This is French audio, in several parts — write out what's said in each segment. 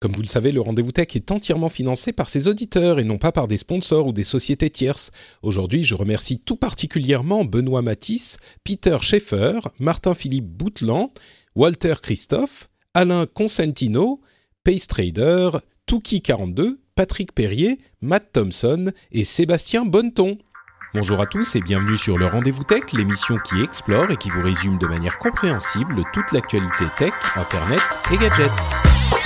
Comme vous le savez, le Rendez-vous Tech est entièrement financé par ses auditeurs et non pas par des sponsors ou des sociétés tierces. Aujourd'hui, je remercie tout particulièrement Benoît Matisse, Peter Schaeffer, Martin-Philippe Boutland, Walter Christophe, Alain Consentino, Pace Trader, Tuki42, Patrick Perrier, Matt Thompson et Sébastien Bonneton. Bonjour à tous et bienvenue sur le Rendez-vous Tech, l'émission qui explore et qui vous résume de manière compréhensible toute l'actualité tech, internet et gadgets.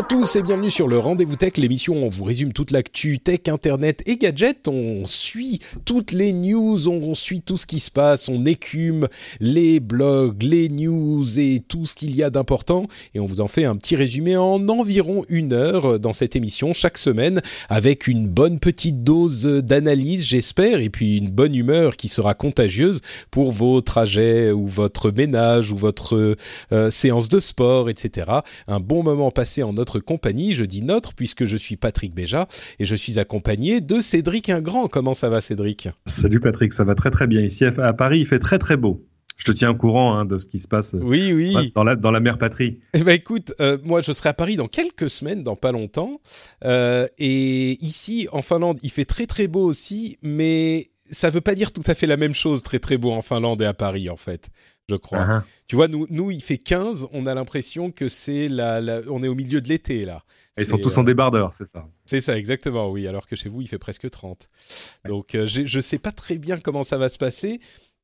À tous et bienvenue sur le Rendez-vous Tech, l'émission où on vous résume toute l'actu tech, internet et gadgets. On suit toutes les news, on suit tout ce qui se passe, on écume les blogs, les news et tout ce qu'il y a d'important. Et on vous en fait un petit résumé en environ une heure dans cette émission chaque semaine avec une bonne petite dose d'analyse, j'espère, et puis une bonne humeur qui sera contagieuse pour vos trajets ou votre ménage ou votre euh, séance de sport, etc. Un bon moment passé en notre compagnie. Je dis notre puisque je suis Patrick Béja et je suis accompagné de Cédric Ingrand. Comment ça va Cédric? Salut Patrick, ça va très très bien. Ici à Paris, il fait très très beau. Je te tiens au courant hein, de ce qui se passe Oui, oui. dans la, dans la mère patrie. Eh ben écoute, euh, moi je serai à Paris dans quelques semaines, dans pas longtemps. Euh, et ici, en Finlande, il fait très très beau aussi, mais ça veut pas dire tout à fait la même chose, très très beau en Finlande et à Paris en fait, je crois. Uh-huh. Tu vois, nous, nous, il fait 15, on a l'impression que c'est la, la- on est au milieu de l'été là. Ils sont tous en euh, débardeur, c'est ça. C'est ça, exactement, oui. Alors que chez vous, il fait presque 30. Donc, euh, je sais pas très bien comment ça va se passer.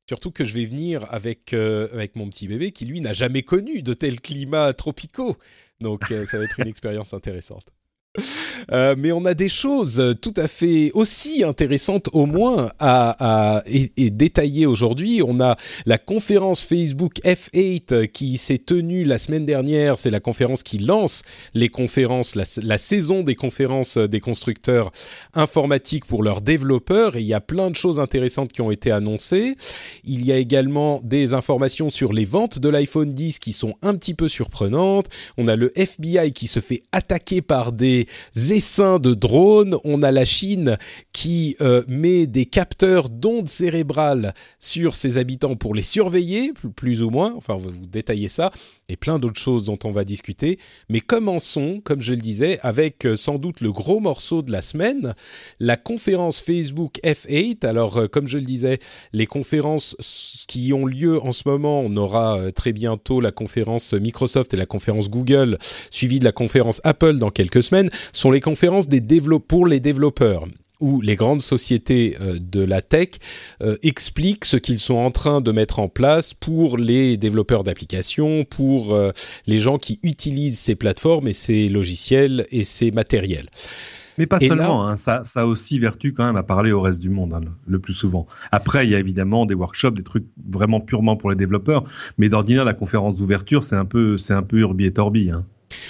Surtout que je vais venir avec, euh, avec mon petit bébé qui, lui, n'a jamais connu de tels climats tropicaux. Donc, euh, ça va être une expérience intéressante. Euh, mais on a des choses tout à fait aussi intéressantes au moins à, et, et détailler aujourd'hui. On a la conférence Facebook F8 qui s'est tenue la semaine dernière. C'est la conférence qui lance les conférences, la, saison des conférences des constructeurs informatiques pour leurs développeurs. Et il y a plein de choses intéressantes qui ont été annoncées. Il y a également des informations sur les ventes de l'iPhone 10 qui sont un petit peu surprenantes. On a le FBI qui se fait attaquer par des essaims de drones. On a la Chine qui euh, met des capteurs d'ondes cérébrales sur ses habitants pour les surveiller, plus- ou moins. Enfin, on va vous détailler ça. Et plein d'autres choses dont on va discuter. Mais commençons, comme je le disais, avec euh, sans doute le gros morceau de la semaine, la conférence Facebook F8. Alors, euh, comme je le disais, les conférences qui ont lieu en ce moment, on aura très bientôt la conférence Microsoft et la conférence Google, suivie de la conférence Apple dans quelques semaines, sont les conférences des pour les développeurs où les grandes sociétés euh, de la tech euh, expliquent ce qu'ils sont en train de mettre en place pour les développeurs d'applications, pour euh, les gens qui utilisent ces plateformes et ces logiciels et ces matériels. Mais pas Et seulement, hein, ça, ça a aussi vertu quand même à parler au reste du monde, hein, le, le plus souvent. Après, il y a évidemment des workshops, des trucs vraiment purement pour les développeurs, mais d'ordinaire, la conférence d'ouverture, c'est un peu, c'est un peu urbi et torbi. Hein.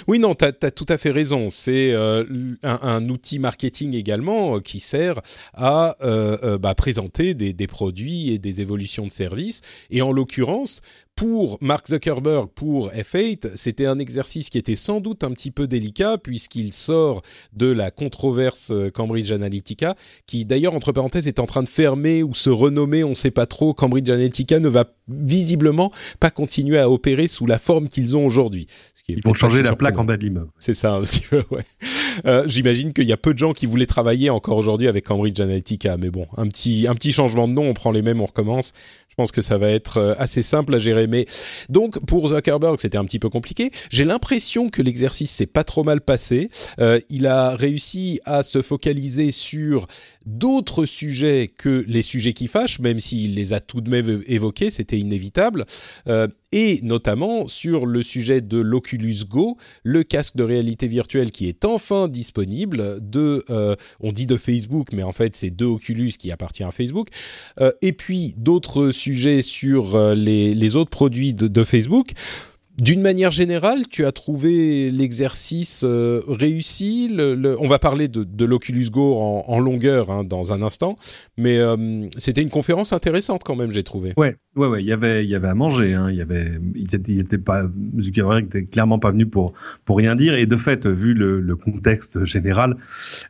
Oui, non, tu as, tout à fait raison. C'est euh, un, outil marketing également euh, qui sert à euh, bah, présenter des, des produits et des évolutions de services. Et en l'occurrence, pour Mark Zuckerberg, pour F8, c'était un exercice qui était sans doute un petit peu délicat puisqu'il sort de la controverse Cambridge Analytica, qui d'ailleurs, entre parenthèses, est en train de fermer ou se renommer, on ne sait pas trop. Cambridge Analytica ne va visiblement pas continuer à opérer sous la forme qu'ils ont aujourd'hui. Qui Ils vont changer la plaque en bas de l'immeuble. C'est ça un petit peu, ouais. Euh, J'imagine qu'il y a peu de gens qui voulaient travailler encore aujourd'hui avec Cambridge Analytica, mais bon, un petit, un petit changement de nom, on prend les mêmes, on recommence. Je pense que ça va être assez simple à gérer. Mais donc pour Zuckerberg, c'était un petit peu compliqué. J'ai l'impression que l'exercice s'est pas trop mal passé. il a réussi à se focaliser sur d'autres sujets que les sujets qui fâchent, même s'il les a tout de même évoqués, c'était inévitable, euh, et notamment sur le sujet de l'Oculus Go, le casque de réalité virtuelle qui est enfin disponible de, euh, on dit de Facebook, mais en fait c'est de Oculus qui appartient à Facebook, euh, et puis d'autres sujets sur les, autres produits de Facebook. D'une manière générale, tu as trouvé l'exercice euh, réussi? On va parler de, l'Oculus Go en, longueur hein, dans un instant, mais euh, c'était une conférence intéressante quand même, j'ai trouvé. Ouais, ouais, ouais. Il y avait, il y avait à manger. Hein. Il y avait, il était, pas, Zuckerberg était clairement pas venu pour pour rien dire. Et de fait, vu le, contexte général,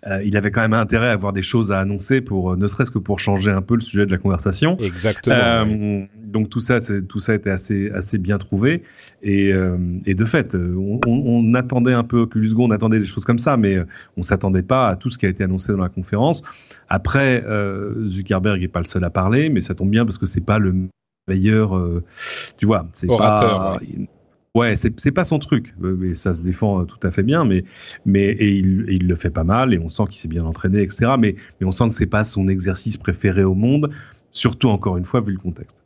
euh, il avait quand même intérêt à avoir des choses à annoncer pour, ne serait-ce que pour changer un peu le sujet de la conversation. Exactement. Donc tout ça, tout ça était assez assez bien trouvé. Et euh, et, de fait, on, attendait un peu Oculus Go, on attendait des choses comme ça, mais euh, on s'attendait pas à tout ce qui a été annoncé dans la conférence. Après, euh, Zuckerberg est pas le seul à parler, mais ça tombe bien parce que c'est pas le meilleur, tu vois, c'est pas. Ouais, c'est pas son truc, mais ça se défend tout à fait bien, mais mais et il, il le fait pas mal et on sent qu'il s'est bien entraîné, etc. Mais mais on sent que c'est pas son exercice préféré au monde, surtout encore une fois vu le contexte.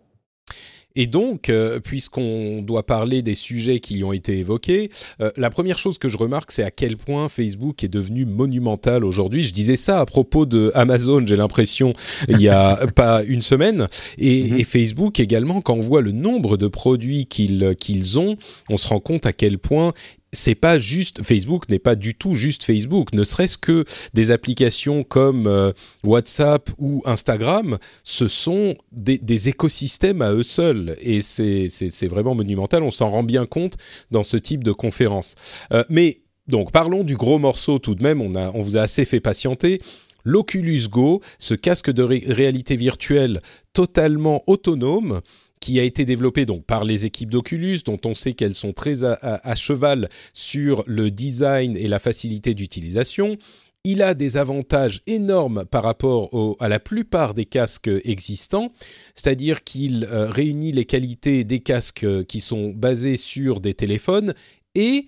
Et donc, euh, puisqu'on doit parler des sujets qui ont été évoqués, euh, la première chose que je remarque, c'est à quel point Facebook est devenu monumental aujourd'hui. Je disais ça à propos de Amazon, j'ai l'impression, il y a pas une semaine. Et, mm-hmm. et, Facebook également, quand on voit le nombre de produits qu'ils qu'ils ont, on se rend compte à quel point c'est pas juste Facebook n'est pas du tout juste Facebook, ne serait-ce que des applications comme euh, WhatsApp ou Instagram, ce sont des, écosystèmes à eux seuls et c'est vraiment monumental. On s'en rend bien compte dans ce type de conférence. Euh, mais donc parlons du gros morceau tout de même. On vous a assez fait patienter. L'Oculus Go, ce casque de réalité virtuelle totalement autonome qui a été développé donc par les équipes d'Oculus, dont on sait qu'elles sont très à, cheval sur le design et la facilité d'utilisation. Il a des avantages énormes par rapport à la plupart des casques existants, c'est-à-dire qu'il euh, réunit les qualités des casques qui sont basés sur des téléphones et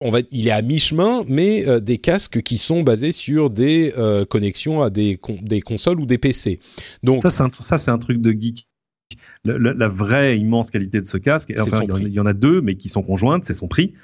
on va, il est à mi-chemin, mais euh, des casques qui sont basés sur des euh, connexions à des, des, consoles ou des PC. Donc ça, c'est un, truc de geek la, vraie immense qualité de ce casque, il, y en a deux, mais qui sont conjointes, c'est son prix,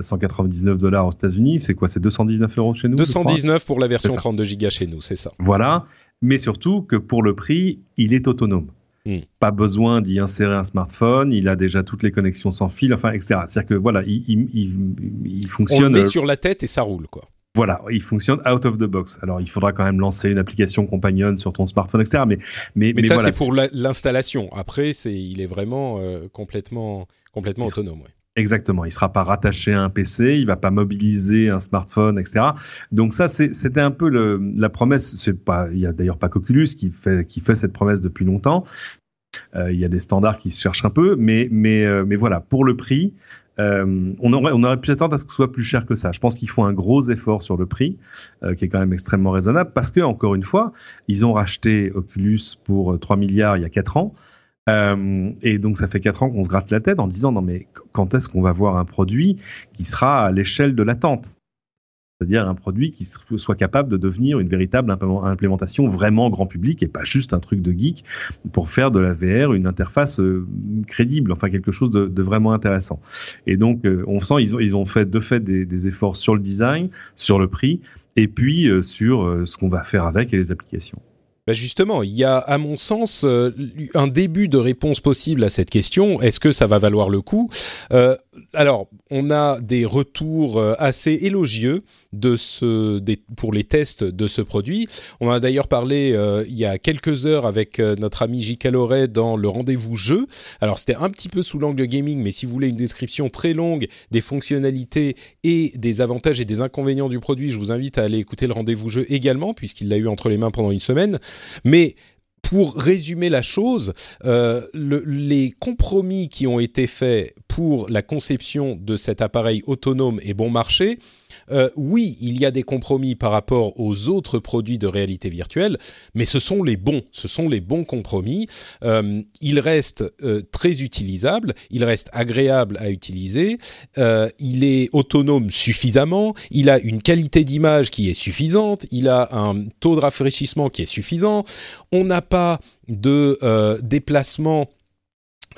199 euh, dollars aux États-Unis, c'est quoi? C'est 219 euros chez nous 219 pour la version 32 Go chez nous, c'est ça. Voilà, mais surtout que pour le prix, il est autonome. Hmm. Pas besoin d'y insérer un smartphone, il a déjà toutes les connexions sans fil, enfin, etc. C'est-à-dire que voilà, il, il, fonctionne. On le met sur la tête et ça roule, quoi. Voilà, il fonctionne out of the box. Alors, il faudra quand même lancer une application compagnon sur ton smartphone, etc. Mais, mais, mais, ça, c'est pour l'installation. Après, c'est, il est vraiment euh, complètement, complètement autonome. Ouais. Exactement, il sera pas rattaché à un PC, il va pas mobiliser un smartphone, etc. Donc ça, c'était un peu le, la promesse. C'est pas, il y a d'ailleurs pas qu'Oculus qui fait qui fait cette promesse depuis longtemps. Euh, il y a des standards qui se cherchent un peu, mais mais euh, mais voilà, pour le prix, euh, on, aurait, pu attendre à ce que ce soit plus cher que ça. Je pense qu'ils font un gros effort sur le prix, euh, qui est quand même extrêmement raisonnable, parce que encore une fois, ils ont racheté Oculus pour 3 euh, milliards il y a 4 ans. et donc ça fait 4 ans qu'on se gratte la tête en disant non mais quand est-ce qu'on va voir un produit qui sera à l'échelle de l'attente? C'est-à-dire un produit qui soit capable de devenir une véritable implémentation vraiment grand public et pas juste un truc de geek pour faire de la VR une interface euh, crédible, enfin quelque chose de, vraiment intéressant. Et donc, euh, on sent ils ont, fait de fait des, efforts sur le design, sur le prix, et puis euh, sur ce qu'on va faire avec et les applications. Bah, justement, il y a, à mon sens, un début de réponse possible à cette question. Est-ce que ça va valoir le coup? Alors, on a des retours assez élogieux de ce, pour les tests de ce produit. On a d'ailleurs parlé euh, il y a quelques heures avec euh, notre ami J.K. Loret dans le rendez-vous jeu. Alors c'était un petit peu sous l'angle gaming, mais si vous voulez une description très longue des fonctionnalités et des avantages et des inconvénients du produit, je vous invite à aller écouter le rendez-vous jeu également, puisqu'il l'a eu entre les mains pendant une semaine. Mais pour résumer la chose, euh, les compromis qui ont été faits pour la conception de cet appareil autonome et bon marché. Euh, oui, il y a des compromis par rapport aux autres produits de réalité virtuelle, mais ce sont les bons, ce sont les bons compromis. Euh, il reste très utilisable, il reste agréable à utiliser, il est autonome suffisamment, il a une qualité d'image qui est suffisante, il a un taux de rafraîchissement qui est suffisant, on n'a de déplacement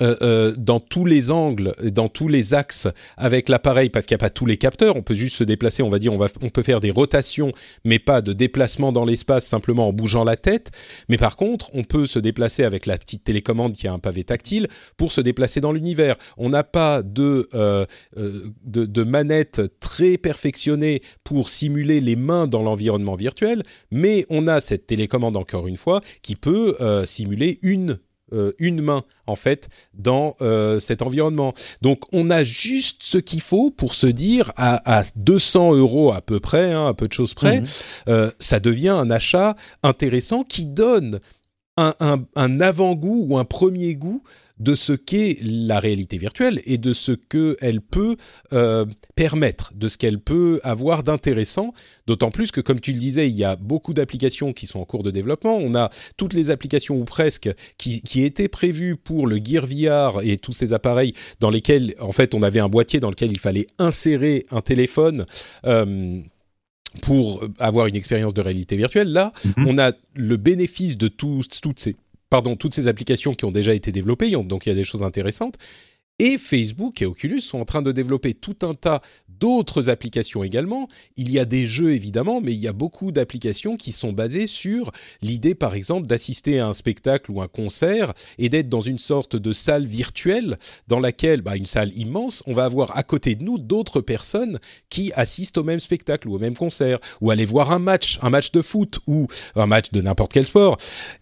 euh, euh, dans tous les angles, dans tous les axes avec l'appareil, parce qu'il n'y a pas tous les capteurs, on peut juste se déplacer, on va dire, on, va, on peut faire des rotations, mais pas de déplacement dans l'espace simplement en bougeant la tête. Mais par contre, on peut se déplacer avec la petite télécommande qui a un pavé tactile pour se déplacer dans l'univers. On n'a pas de, euh, de, de manette très perfectionnée pour simuler les mains dans l'environnement virtuel, mais on a cette télécommande encore une fois qui peut simuler une euh, une main en fait dans euh, cet environnement. Donc on a juste ce qu'il faut pour se dire à, 200 euros à peu près, hein, à peu de choses près, mhm. euh, ça devient un achat intéressant qui donne un, un avant-goût ou un premier goût de ce qu'est la réalité virtuelle et de ce qu'elle peut euh, permettre, de ce qu'elle peut avoir d'intéressant. D'autant plus que, comme tu le disais, il y a beaucoup d'applications qui sont en cours de développement. On a toutes les applications ou presque qui, étaient prévues pour le Gear VR et tous ces appareils dans lesquels, en fait, on avait un boîtier dans lequel il fallait insérer un téléphone. Euh, pour avoir une expérience de réalité virtuelle. Là, mhm. on a le bénéfice de toutes ces pardon, toutes ces applications qui ont déjà été développées, donc il y a des choses intéressantes. Et Facebook et Oculus sont en train de développer tout un tas d'autres applications également. Il y a des jeux évidemment, mais il y a beaucoup d'applications qui sont basées sur l'idée par exemple d'assister à un spectacle ou un concert et d'être dans une sorte de salle virtuelle dans laquelle, bah, une salle immense, on va avoir à côté de nous d'autres personnes qui assistent au même spectacle ou au même concert ou aller voir un match, un match de foot ou un match de n'importe quel sport.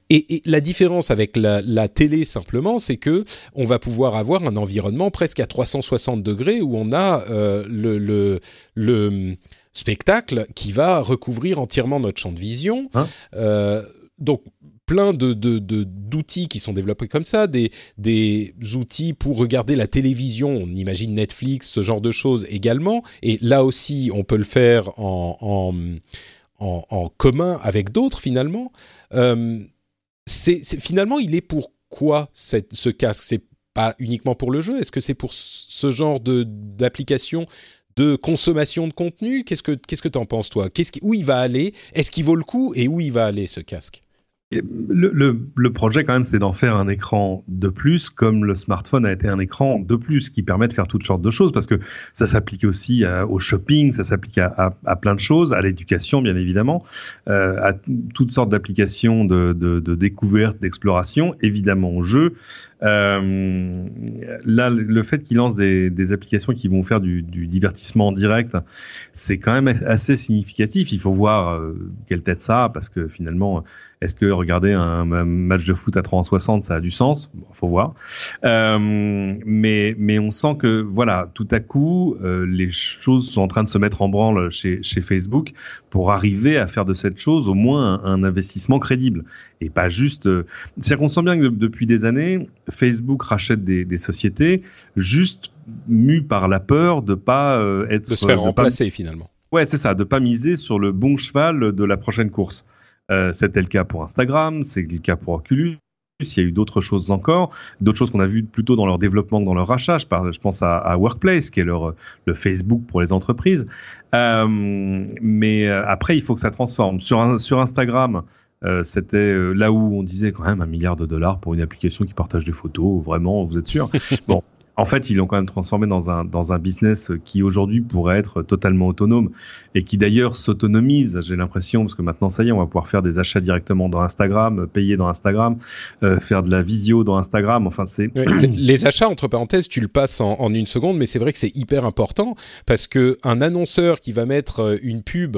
Et, la différence avec la, télé simplement, c'est que on va pouvoir avoir un environnement presque à 360 degrés où on a euh, le, le, spectacle qui va recouvrir entièrement notre champ de vision. Hein euh, donc plein de, d'outils qui sont développés comme ça, des, des outils pour regarder la télévision, on imagine Netflix, ce genre de choses également, et là aussi on peut le faire en, en, en, commun avec d'autres finalement. Euh, c'est finalement, il est pour quoi ce casque? C'est pas uniquement pour le jeu? Est-ce que c'est pour ce genre d'application de, consommation de contenu? Qu'est-ce que qu'est-ce que t'en penses toi? Qu'est-ce où il va aller? Est-ce qu'il vaut le coup? Et où il va aller ce casque? Le, le, projet, quand même, c'est d'en faire un écran de plus, comme le smartphone a été un écran de plus, qui permet de faire toutes sortes de choses, parce que ça s'applique aussi au shopping, ça s'applique à, à, plein de choses, à l'éducation, bien évidemment, euh, à toutes sortes d'applications de, de, de, découverte, d'exploration, évidemment au jeu. Euh, là, le fait qu'ils lancent des, applications qui vont faire du, divertissement direct, c'est quand même assez significatif. Il faut voir euh, quelle tête ça a, parce que finalement, est-ce que regarder un, match de foot à 360, ça a du sens? Bon, Faut voir. Euh, mais on sent que voilà, tout à coup, les choses sont en train de se mettre en branle chez Facebook pour arriver à faire de cette chose au moins un, investissement crédible et pas juste. Euh, c'est-à-dire qu'on sent bien que depuis des années, Facebook rachète des, des sociétés juste mu par la peur de pas euh, être de se faire remplacer finalement. Ouais, c'est ça, de pas miser sur le bon cheval de la prochaine course. Euh, c'était le cas pour Instagram, c'est le cas pour Oculus. Il y a eu d'autres choses encore, d'autres choses qu'on a vues plutôt dans leur développement que dans leur rachat. Je, je pense à, Workplace, qui est leur, le Facebook pour les entreprises. Euh, mais euh, après, il faut que ça transforme. Sur, sur Instagram, c'était là où on disait quand même un milliard de dollars pour une application qui partage des photos. Vraiment, vous êtes sûr? Bon, en fait, ils l'ont quand même transformé dans un, dans un business qui aujourd'hui pourrait être totalement autonome et qui d'ailleurs s'autonomise, j'ai l'impression, parce que maintenant, ça y est, on va pouvoir faire des achats directement dans Instagram, payer dans Instagram, euh, faire de la visio dans Instagram. Enfin, c'est. Les achats, entre parenthèses, tu le passes en, en une seconde, mais c'est vrai que c'est hyper important parce que un annonceur qui va mettre euh, une pub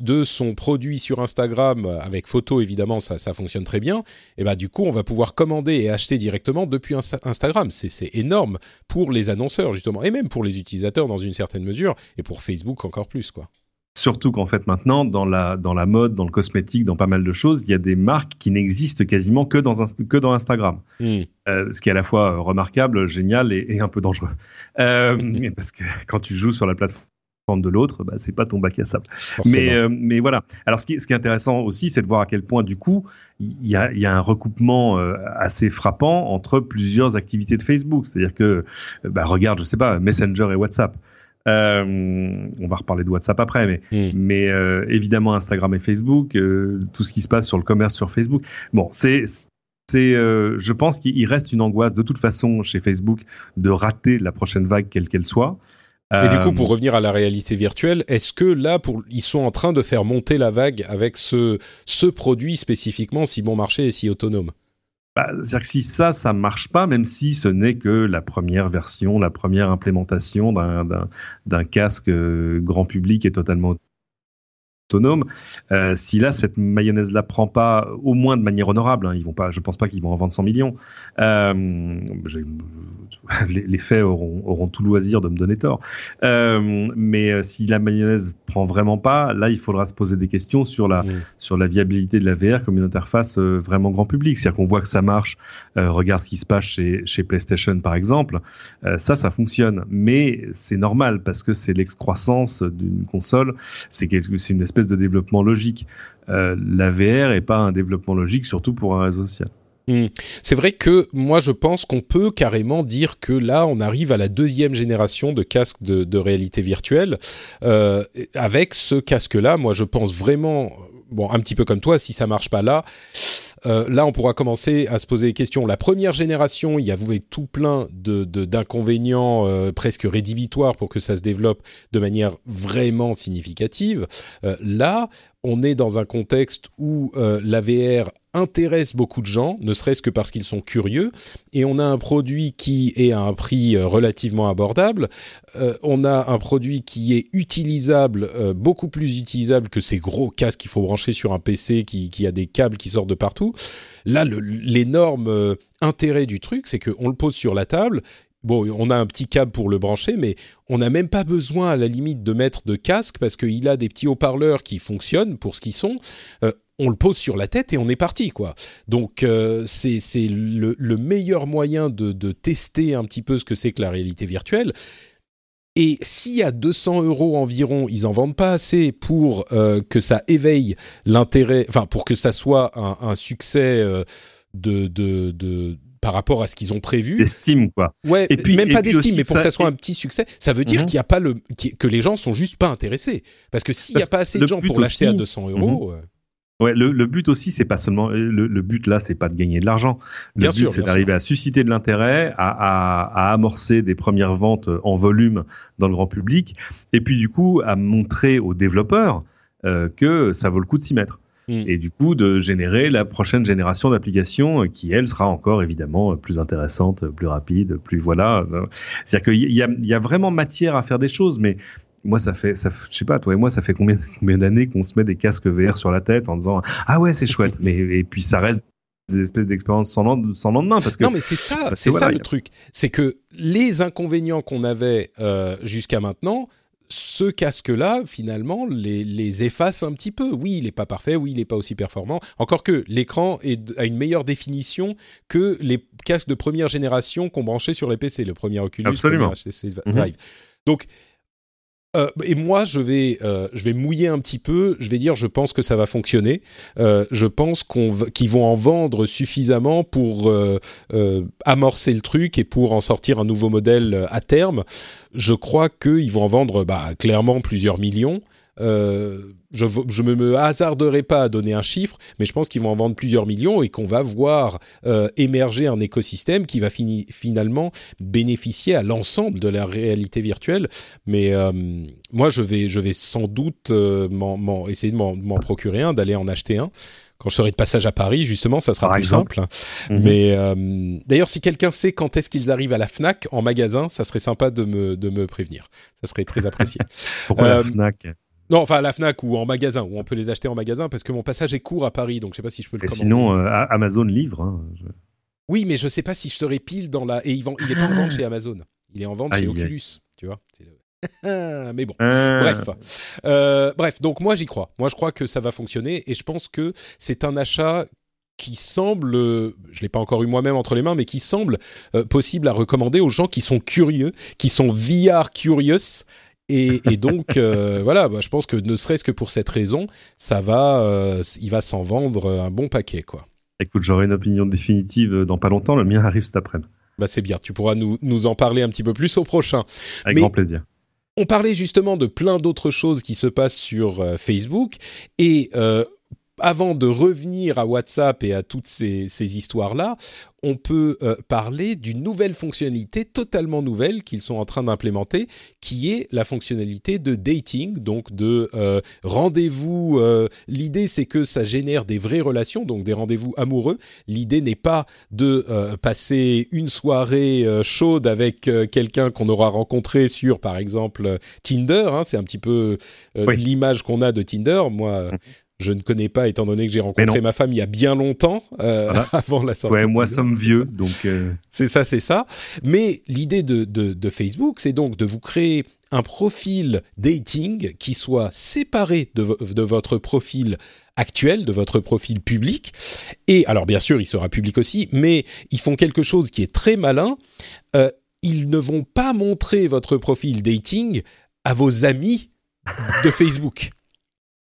de son produit sur Instagram avec photo, évidemment, ça, ça fonctionne très bien. Et ben, du coup, on va pouvoir commander et acheter directement depuis Instagram. C'est énorme pour les annonceurs justement et même pour les utilisateurs dans une certaine mesure et pour Facebook encore plus quoi. Surtout qu'en fait maintenant, dans la, dans la mode, dans le cosmétique, dans pas mal de choses, il y a des marques qui n'existent quasiment que dans, que dans Instagram. Hmm. Euh, ce qui est à la fois remarquable, génial et, un peu dangereux. Euh. Parce que quand tu joues sur la plateforme de l'autre, bah, c'est pas ton bac à sable. Mais, euh, mais voilà. Alors ce qui, ce qui est intéressant aussi, c'est de voir à quel point du coup il y a, y a, un recoupement euh, assez frappant entre plusieurs activités de Facebook. C'est-à-dire que, bah, regarde, je sais pas, Messenger et WhatsApp. Euh, on va reparler de WhatsApp après, mais, hmm. mais euh, évidemment Instagram et Facebook, euh, tout ce qui se passe sur le commerce sur Facebook. Bon, c'est c'est, je pense qu'il reste une angoisse de toute façon chez Facebook de rater la prochaine vague, quelle qu'elle soit. Et du coup, pour revenir à la réalité virtuelle, est-ce que là, pour, ils sont en train de faire monter la vague avec ce, ce produit spécifiquement si bon marché et si autonome? Bah, C'est-à-dire que si ça, ça marche pas, même si ce n'est que la première version, la première implémentation d'un casque euh, grand public et totalement autonome. Euh, si là cette mayonnaise là prend pas, au moins de manière honorable, hein, ils vont pas, je pense pas qu'ils vont en vendre 100 millions. Euh, les, faits auront, auront, tout loisir de me donner tort. Euh, mais si la mayonnaise prend vraiment pas, là il faudra se poser des questions sur la sur la viabilité de la VR comme une interface vraiment grand public. C'est-à-dire qu'on voit que ça marche. regarde ce qui se passe chez chez PlayStation par exemple. ça, ça fonctionne, mais c'est normal parce que c'est l'excroissance d'une console. C'est c'est une espèce de développement logique. Euh, la VR est pas un développement logique, surtout pour un réseau social. Hmm. C'est vrai que moi je pense qu'on peut carrément dire que là on arrive à la deuxième génération de casques de, réalité virtuelle. Euh, avec ce casque-là, moi je pense vraiment, bon un petit peu comme toi, si ça marche pas là, euh, là, on pourra commencer à se poser des questions. La première génération, il y avait tout plein d'inconvénients euh, presque rédhibitoires pour que ça se développe de manière vraiment significative. Euh, là, on est dans un contexte où euh, la VR intéresse beaucoup de gens, ne serait-ce que parce qu'ils sont curieux, et on a un produit qui est à un prix euh, relativement abordable, euh, on a un produit qui est utilisable, beaucoup plus utilisable que ces gros casques qu'il faut brancher sur un PC qui, qui, a des câbles qui sortent de partout. Là, l'énorme intérêt du truc, c'est qu'on le pose sur la table, Bon, on a un petit câble pour le brancher, mais on n'a même pas besoin à la limite de mettre de casque parce qu'il a des petits haut-parleurs qui fonctionnent pour ce qu'ils sont. Euh, on le pose sur la tête et on est parti, quoi. Donc euh, c'est le, meilleur moyen de, tester un petit peu ce que c'est que la réalité virtuelle. Et si à 200 euros environ, ils en vendent pas assez pour euh, que ça éveille l'intérêt, enfin pour que ça soit un, succès de, de par rapport à ce qu'ils ont prévu. D'estime, quoi. Ouais, et puis, même pas d'estime, mais pour que ça soit un petit succès, ça veut dire mhm. qu'il y a pas le, que les gens sont juste pas intéressés. Parce que s'il n'y a pas assez de gens pour l'acheter à 200 euros. Mhm. Euh, ouais, le, but aussi, c'est pas seulement le, but là, c'est pas de gagner de l'argent. Le but, c'est d'arriver à susciter de l'intérêt, à, amorcer des premières ventes en volume dans le grand public, et puis du coup à montrer aux développeurs euh, que ça vaut le coup de s'y mettre. Mm. et du coup de générer la prochaine génération d'applications euh, qui elle sera encore évidemment euh, plus intéressante, euh, plus rapide, plus voilà. C'est-à-dire qu'il y a, il y a vraiment matière à faire des choses, mais moi ça fait ça je sais pas toi et moi ça fait combien combien d'années qu'on se met des casques VR sur la tête en disant ah ouais c'est chouette mais et puis ça reste des espèces d'expériences sans, lendemain parce que non mais c'est ça c'est ça le truc c'est que les inconvénients qu'on avait jusqu'à maintenant ce casque-là, finalement, les, efface un petit peu. Oui, il n'est pas parfait, oui, il n'est pas aussi performant. Encore que l'écran a une meilleure définition que les casques de première génération qu'on branchait sur les PC, le premier Oculus, Absolument. le HTC Vive. Mhm. Donc, euh, et moi, je vais, euh, je vais mouiller un petit peu. Je vais dire, je pense que ça va fonctionner. Euh, je pense qu'on qu'ils vont en vendre suffisamment pour amorcer le truc et pour en sortir un nouveau modèle à terme. Je crois qu'ils vont en vendre bah, clairement plusieurs millions. Euh, je ne me hasarderai pas à donner un chiffre, mais je pense qu'ils vont en vendre plusieurs millions et qu'on va voir euh, émerger un écosystème qui va finalement bénéficier à l'ensemble de la réalité virtuelle. Mais euh, moi, je vais, je vais sans doute essayer de m'en procurer un, d'aller en acheter un quand je serai de passage à Paris, justement, ça sera plus simple. Mhm. Mais d'ailleurs, si quelqu'un sait quand est-ce qu'ils arrivent à la Fnac en magasin, ça serait sympa de me, de me prévenir. Ça serait très apprécié. Pourquoi la Fnac? Non, enfin à la Fnac ou en magasin, où on peut les acheter en magasin, parce que mon passage est court à Paris, donc je sais pas si je peux le. Et sinon, euh, Amazon livre. Hein, oui, mais je sais pas si je serai pile dans la. Et il, vend... il est pas en vente chez Amazon. Il est en vente chez Oculus, tu vois. mais bon, bref. Euh, bref, donc moi j'y crois. Moi je crois que ça va fonctionner et je pense que c'est un achat qui semble, je l'ai pas encore eu moi-même entre les mains, mais qui semble euh, possible à recommander aux gens qui sont curieux, qui sont VR curious. Et, donc euh, voilà, bah, je pense que ne serait-ce que pour cette raison, ça va, il va s'en vendre un bon paquet quoi. Écoute, j'aurai une opinion définitive dans pas longtemps. Le mien arrive cet après-midi. Bah c'est bien, tu pourras nous, nous en parler un petit peu plus au prochain. Avec grand plaisir. On parlait justement de plein d'autres choses qui se passent sur euh, Facebook et euh, avant de revenir à WhatsApp et à toutes ces, histoires-là, on peut euh, parler d'une nouvelle fonctionnalité totalement nouvelle qu'ils sont en train d'implémenter, qui est la fonctionnalité de dating, donc de euh, rendez-vous. Euh, l'idée, c'est que ça génère des vraies relations, donc des rendez-vous amoureux. L'idée n'est pas de passer une soirée chaude avec quelqu'un qu'on aura rencontré sur, par exemple, Tinder. Hein, c'est un petit peu l'image qu'on a de Tinder. Moi, mmh je ne connais pas, étant donné que j'ai rencontré ma femme il y a bien longtemps, euh, avant la sortie. Ouais, moi, sommes vieux, donc. Euh, c'est ça, c'est ça. Mais l'idée de, de, Facebook, c'est donc de vous créer un profil dating qui soit séparé de, de, votre profil actuel, de votre profil public. Et alors, bien sûr, il sera public aussi, mais ils font quelque chose qui est très malin. Euh, ils ne vont pas montrer votre profil dating à vos amis de Facebook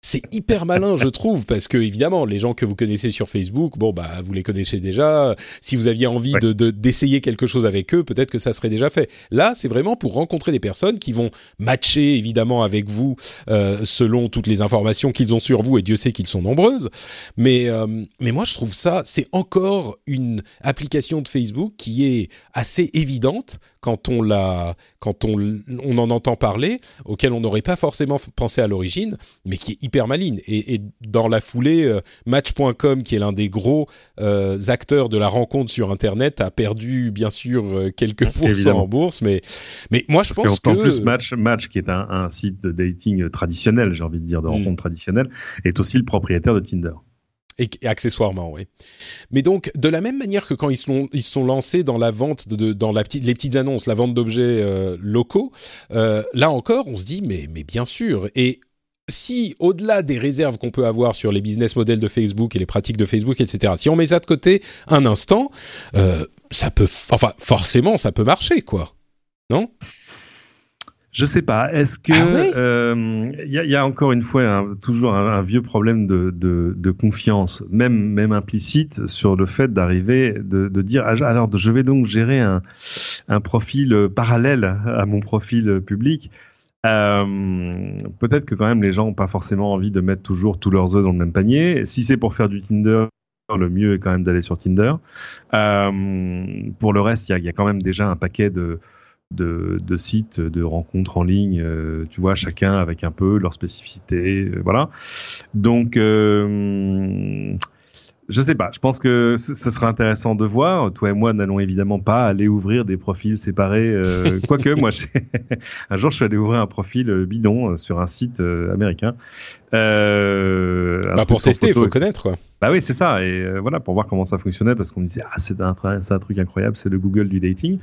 c'est hyper malin, je trouve, parce que évidemment, les gens que vous connaissez sur Facebook, bon bah vous les connaissez déjà. Si vous aviez envie de d'essayer quelque chose avec eux, peut-être que ça serait déjà fait. Là, c'est vraiment pour rencontrer des personnes qui vont matcher évidemment avec vous euh, selon toutes les informations qu'ils ont sur vous, et Dieu sait qu'ils sont nombreuses. Mais euh, mais moi, je trouve ça, c'est encore une application de Facebook qui est assez évidente quand on la, quand on, on en entend parler, auquel on n'aurait pas forcément pensé à l'origine, mais qui est hyper maline. Et, dans la foulée, euh, Match.com, qui est l'un des gros euh, acteurs de la rencontre sur Internet, a perdu bien sûr euh, quelques pourcents en bourse, mais, mais moi je pense que... En plus, Match, Match qui est un, site de dating traditionnel, j'ai envie de dire, de hmm. rencontre traditionnelle, est aussi le propriétaire de Tinder. Et, accessoirement, oui. Mais donc, de la même manière que quand ils sont, ils sont lancés dans la vente, de, dans la petite, les petites annonces, la vente d'objets euh, locaux, euh, là encore, on se dit, mais, mais bien sûr. Et si, au-delà des réserves qu'on peut avoir sur les business models de Facebook et les pratiques de Facebook, etc., si on met ça de côté un instant, euh, ça peut, enfin, forcément, ça peut marcher, quoi. Non? Je sais pas. Est-ce que il ah euh, y, a, encore une fois toujours un, vieux problème de, de, de, confiance, même même implicite, sur le fait d'arriver de, de, dire ah, alors je vais donc gérer un, un profil parallèle à mon profil public. Euh, Peut-être que quand même les gens ont pas forcément envie de mettre toujours tous leurs œufs dans le même panier. Si c'est pour faire du Tinder, le mieux est quand même d'aller sur Tinder. Euh, pour le reste, il y a, y a, quand même déjà un paquet de de, de, sites de rencontres en ligne, euh, tu vois, chacun avec un peu leur spécificité, euh, voilà. Donc, euh, je sais pas. Je pense que ce sera intéressant de voir. Toi et moi n'allons évidemment pas aller ouvrir des profils séparés. Quoique, moi, un jour, je suis allé ouvrir un profil bidon sur un site américain. Bah pour tester, il faut connaître quoi. Bah oui, c'est ça. Et voilà, pour voir comment ça fonctionnait, parce qu'on me disait ah c'est un, un, truc incroyable, c'est le Google du dating.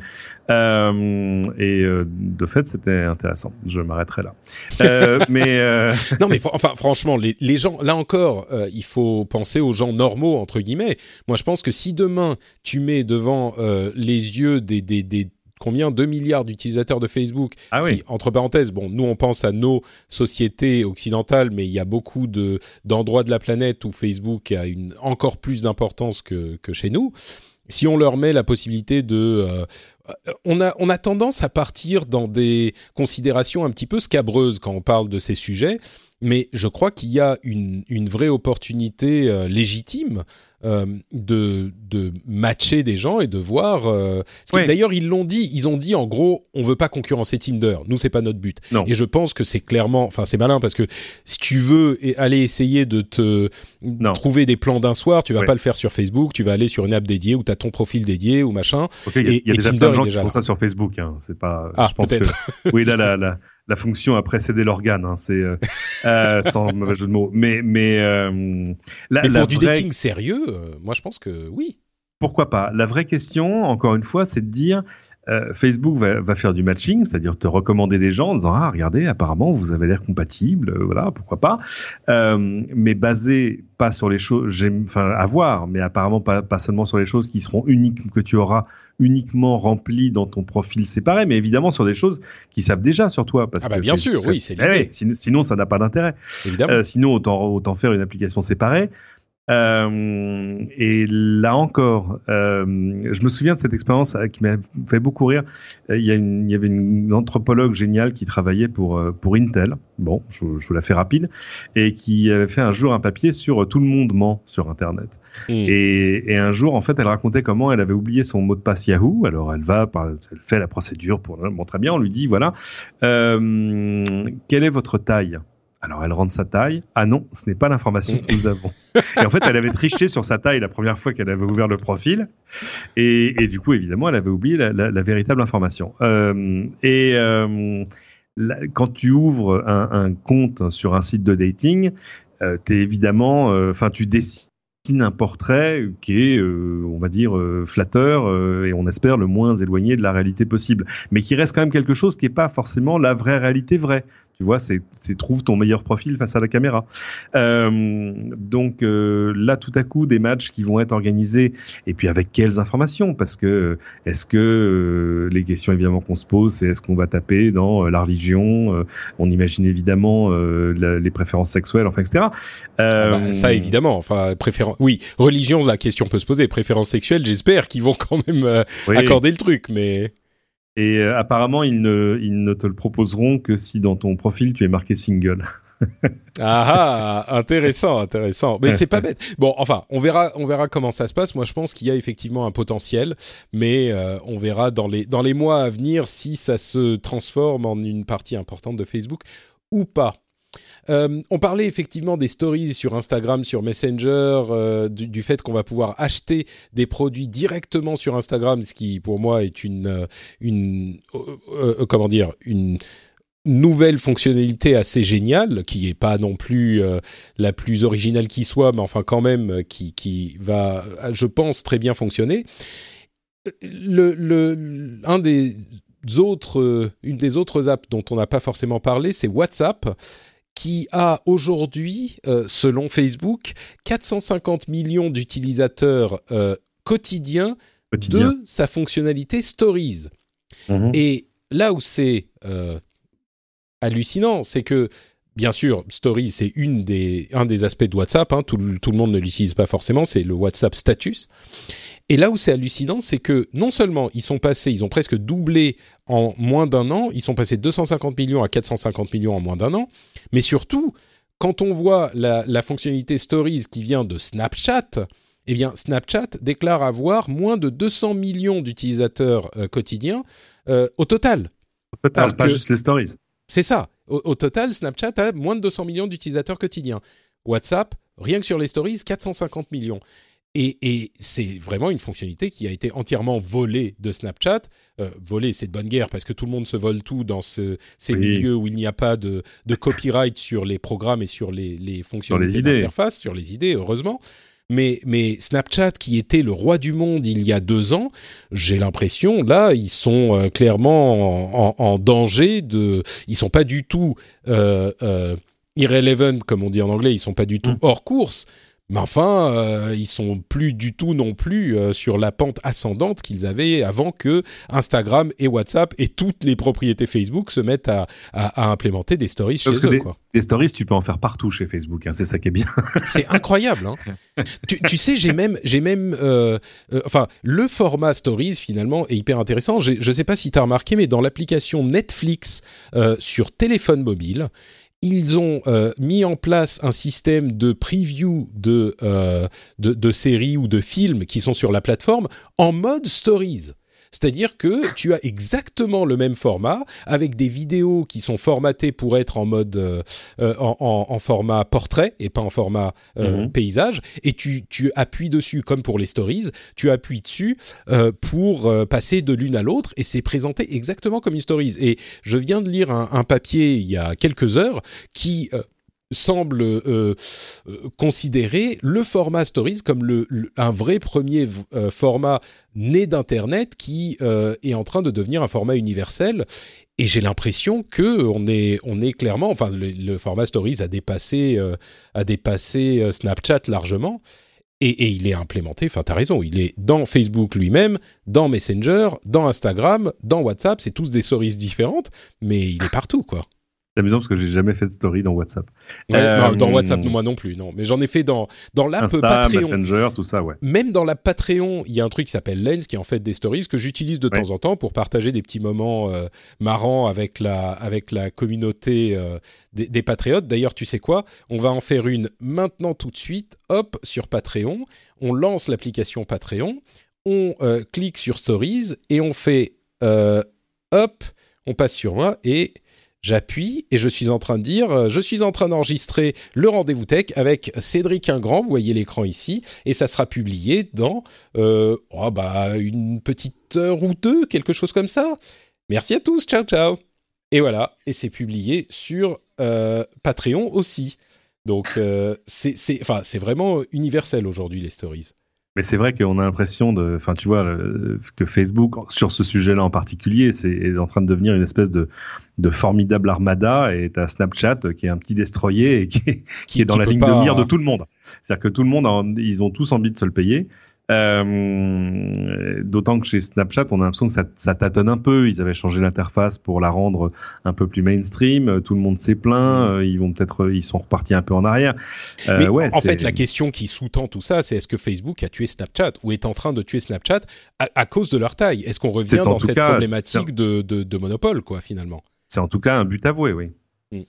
Euh, et de fait, c'était intéressant. Je m'arrêterai là. mais non, mais enfin, franchement, les, les gens, là encore, il faut penser aux gens normaux entre guillemets. Moi, je pense que si demain tu mets devant euh, les yeux des, des, combien 2 milliards d'utilisateurs de Facebook. Ah oui. entre parenthèses, bon, nous on pense à nos sociétés occidentales, mais il y a beaucoup de d'endroits de la planète où Facebook a une encore plus d'importance que, que chez nous. Si on leur met la possibilité de euh, on a, on a tendance à partir dans des considérations un petit peu scabreuses quand on parle de ces sujets mais je crois qu'il y a une, une vraie opportunité euh, légitime euh, de, de matcher des gens et de voir. Euh, D'ailleurs, ils l'ont dit. Ils ont dit en gros, on veut pas concurrencer Tinder. Nous, c'est pas notre but. Non. Et je pense que c'est clairement, enfin, c'est malin parce que si tu veux aller essayer de te trouver des plans d'un soir, tu vas pas le faire sur Facebook. Tu vas aller sur une app dédiée où tu as ton profil dédié ou machin. Il y a, y a déjà plein de gens qui font ça sur Facebook. Hein. C'est pas. Ah, peut-être. oui, là, là, là la fonction a précédé l'organe, hein, c'est euh, euh, sans mauvais jeu de mots. Mais mais, euh, mais pour du dating sérieux, moi je pense que oui. Pourquoi pas? La vraie question, encore une fois, c'est de dire euh, Facebook va, faire du matching, c'est-à-dire te recommander des gens en disant ah regardez apparemment vous avez l'air compatible, euh, voilà pourquoi pas, euh, mais basé pas sur les choses, enfin à voir, mais apparemment pas, pas seulement sur les choses qui seront uniques que tu auras uniquement remplies dans ton profil séparé, mais évidemment sur des choses qui savent déjà sur toi parce ah bah bien sûr, oui c'est l'idée. sinon, ça n'a pas d'intérêt. Évidemment. sinon autant autant faire une application séparée. Euh, et là encore, euh, je me souviens de cette expérience euh, qui m'a fait beaucoup rire. Il y, a une, il y, avait une anthropologue géniale qui travaillait pour, pour Intel, bon, je, je, vous la fais rapide, et qui avait fait un jour un papier sur tout le monde ment sur Internet. Hmm. Et, et, un jour, en fait, elle racontait comment elle avait oublié son mot de passe Yahoo. Alors, elle va, elle fait la procédure pour. Bon, très bien, on lui dit voilà, euh, quelle est votre taille? Alors elle rentre sa taille. Ah non, ce n'est pas l'information que nous avons. Et en fait, elle avait triché sur sa taille la première fois qu'elle avait ouvert le profil. Et, du coup, évidemment, elle avait oublié la, véritable information. Euh, et euh, quand tu ouvres un, compte sur un site de dating, euh, évidemment, enfin, tu dessines un portrait qui est, on va dire, flatteur et on espère le moins éloigné de la réalité possible, mais qui reste quand même quelque chose qui n'est pas forcément la vraie réalité vraie. Tu vois, c'est trouve ton meilleur profil face à la caméra. Euh, donc euh, là, tout à coup, des matchs qui vont être organisés, et puis avec quelles informations? Parce que est-ce que euh, les questions évidemment qu'on se pose, c'est est-ce qu'on va taper dans la religion? On imagine évidemment les préférences sexuelles, enfin, etc. Ah bah, ça évidemment. Enfin, préférence. Oui, religion, la question peut se poser. Préférences sexuelles, j'espère qu'ils vont quand même accorder le truc, mais. Et euh, apparemment, ils ne, ils ne te le proposeront que si dans ton profil tu es marqué single. ah, ah intéressant, intéressant. Mais c'est pas bête. Bon, enfin, on verra, on verra comment ça se passe. Moi, je pense qu'il y a effectivement un potentiel, mais euh, on verra dans les dans les mois à venir si ça se transforme en une partie importante de Facebook ou pas. Euh, on parlait effectivement des stories sur Instagram, sur Messenger, euh, du, fait qu'on va pouvoir acheter des produits directement sur Instagram, ce qui pour moi est une, euh, une comment dire, une nouvelle fonctionnalité assez géniale, qui n'est pas non plus la plus originale qui soit, mais enfin quand même qui, qui va, je pense, très bien fonctionner. Le, le, un des autres, une des autres apps dont on n'a pas forcément parlé, c'est WhatsApp qui a aujourd'hui, euh, selon Facebook, 450 millions d'utilisateurs euh, quotidiens de sa fonctionnalité Stories. Mhm. Et là où c'est euh, hallucinant, c'est que bien sûr, Stories, c'est une des, un des aspects de WhatsApp. Hein, tout, tout, le monde ne l'utilise pas forcément, c'est le WhatsApp Status. Et là où c'est hallucinant, c'est que non seulement ils sont passés, ils ont presque doublé en moins d'un an, ils sont passés de 250 millions à 450 millions en moins d'un an, mais surtout, quand on voit la, fonctionnalité Stories qui vient de Snapchat, eh bien, Snapchat déclare avoir moins de 200 millions d'utilisateurs euh, quotidiens euh, au total. Au total, pas juste les stories. C'est ça. Au, total, Snapchat a moins de 200 millions d'utilisateurs quotidiens. WhatsApp, rien que sur les stories, 450 millions. Et, c'est vraiment une fonctionnalité qui a été entièrement volée de Snapchat. Euh, volée, c'est de bonne guerre parce que tout le monde se vole tout dans ces milieux où il n'y a pas de, copyright sur les programmes et sur les, fonctionnalités d'interface, sur les idées, heureusement. Mais, Snapchat, qui était le roi du monde il y a deux ans, j'ai l'impression, là, ils sont euh, clairement en, danger de. Ils sont pas du tout euh, euh, irrelevant, comme on dit en anglais, ils sont pas du tout mm. hors course. Mais enfin, euh, ils sont plus du tout non plus euh, sur la pente ascendante qu'ils avaient avant que Instagram et WhatsApp et toutes les propriétés Facebook se mettent à, implémenter des stories chez eux. Des, des, stories, tu peux en faire partout chez Facebook. Hein, c'est ça qui est bien. c'est incroyable. Hein. tu, sais, j'ai même, j'ai même, euh, enfin, le format stories finalement est hyper intéressant. Je ne sais pas si tu as remarqué, mais dans l'application Netflix sur téléphone mobile ils ont euh, mis en place un système de preview euh, de, de, séries ou de films qui sont sur la plateforme en mode stories. C'est-à-dire que tu as exactement le même format avec des vidéos qui sont formatées pour être en mode euh, euh, en, format portrait et pas en format euh, mhm. paysage et tu, tu, appuies dessus comme pour les stories, tu appuies dessus pour passer de l'une à l'autre et c'est présenté exactement comme une stories. Et je viens de lire un, un, papier il y a quelques heures qui semble euh, considérer le format Stories comme un vrai premier format né d'Internet qui est en train de devenir un format universel. Et j'ai l'impression que on est, on est clairement, enfin, le, format Stories a dépassé, a dépassé Snapchat largement. Et, il est implémenté, enfin tu as raison, il est dans Facebook lui-même, dans Messenger, dans Instagram, dans WhatsApp, c'est tous des stories différentes, mais il est partout quoi. C'est amusant parce que j'ai jamais fait de story dans WhatsApp. Euh, dans WhatsApp, moi non plus, non. Mais j'en ai fait dans dans l'app Patreon. Messenger, tout ça, ouais. Même dans la Patreon, il y a un truc qui s'appelle Lens, qui est en fait des stories que j'utilise de temps en temps pour partager des petits moments euh, marrants avec la avec la communauté euh, des, des, patriotes. D'ailleurs, tu sais quoi? On va en faire une maintenant tout de suite. Hop, sur Patreon, on lance l'application Patreon, on clique sur Stories et on fait hop, on passe sur moi et J'appuie et je suis en train de dire, euh, je suis en train d'enregistrer le rendez-vous tech avec Cédric Ingrand, vous voyez l'écran ici, et ça sera publié dans euh, oh bah, une petite heure ou deux, quelque chose comme ça. Merci à tous, ciao ciao. Et voilà, et c'est publié sur euh, Patreon aussi. Donc c'est vraiment universel aujourd'hui les stories. Mais c'est vrai qu'on a l'impression de, enfin, tu vois, que Facebook, sur ce sujet-là en particulier, c'est est en train de devenir une espèce de, de formidable armada. Et t'as Snapchat qui est un petit destroyer et qui est, qui, est dans la ligne de mire de tout le monde. C'est-à-dire que tout le monde, ils ont tous envie de se le payer. Euh, D'autant que chez Snapchat, on a l'impression que ça, ça, tâtonne un peu. Ils avaient changé l'interface pour la rendre un peu plus mainstream. Tout le monde s'est plaint. Mm. Ils vont peut-être, ils sont repartis un peu en arrière. Euh, Mais ouais, en fait, la question qui sous-tend tout ça, c'est est-ce que Facebook a tué Snapchat ou est en train de tuer Snapchat à, cause de leur taille? Est-ce qu'on revient dans cette problématique de, de, de monopole, quoi, finalement? C'est en tout cas un but avoué, oui. Mm.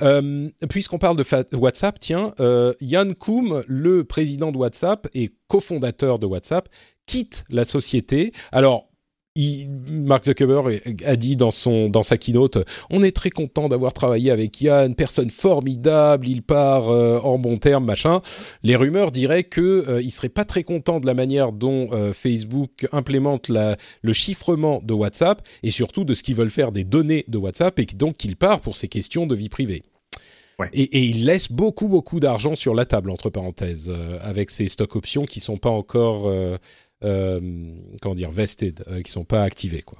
Euh, puisqu'on parle de WhatsApp, tiens, euh, Yann Koum, le président de WhatsApp et cofondateur de WhatsApp, quitte la société. Alors, Mark Zuckerberg a dit dans son dans sa keynote, on est très content d'avoir travaillé avec Yann, personne formidable, il part euh, en bon terme, machin. Les rumeurs diraient que euh, il serait pas très content de la manière dont euh, Facebook implémente la, le chiffrement de WhatsApp et surtout de ce qu'ils veulent faire des données de WhatsApp et donc qu'il part pour ces questions de vie privée. Et, et, il laisse beaucoup beaucoup d'argent sur la table entre parenthèses avec ces stock options qui sont pas encore euh, comment dire, vested, euh, qui sont pas activés, quoi.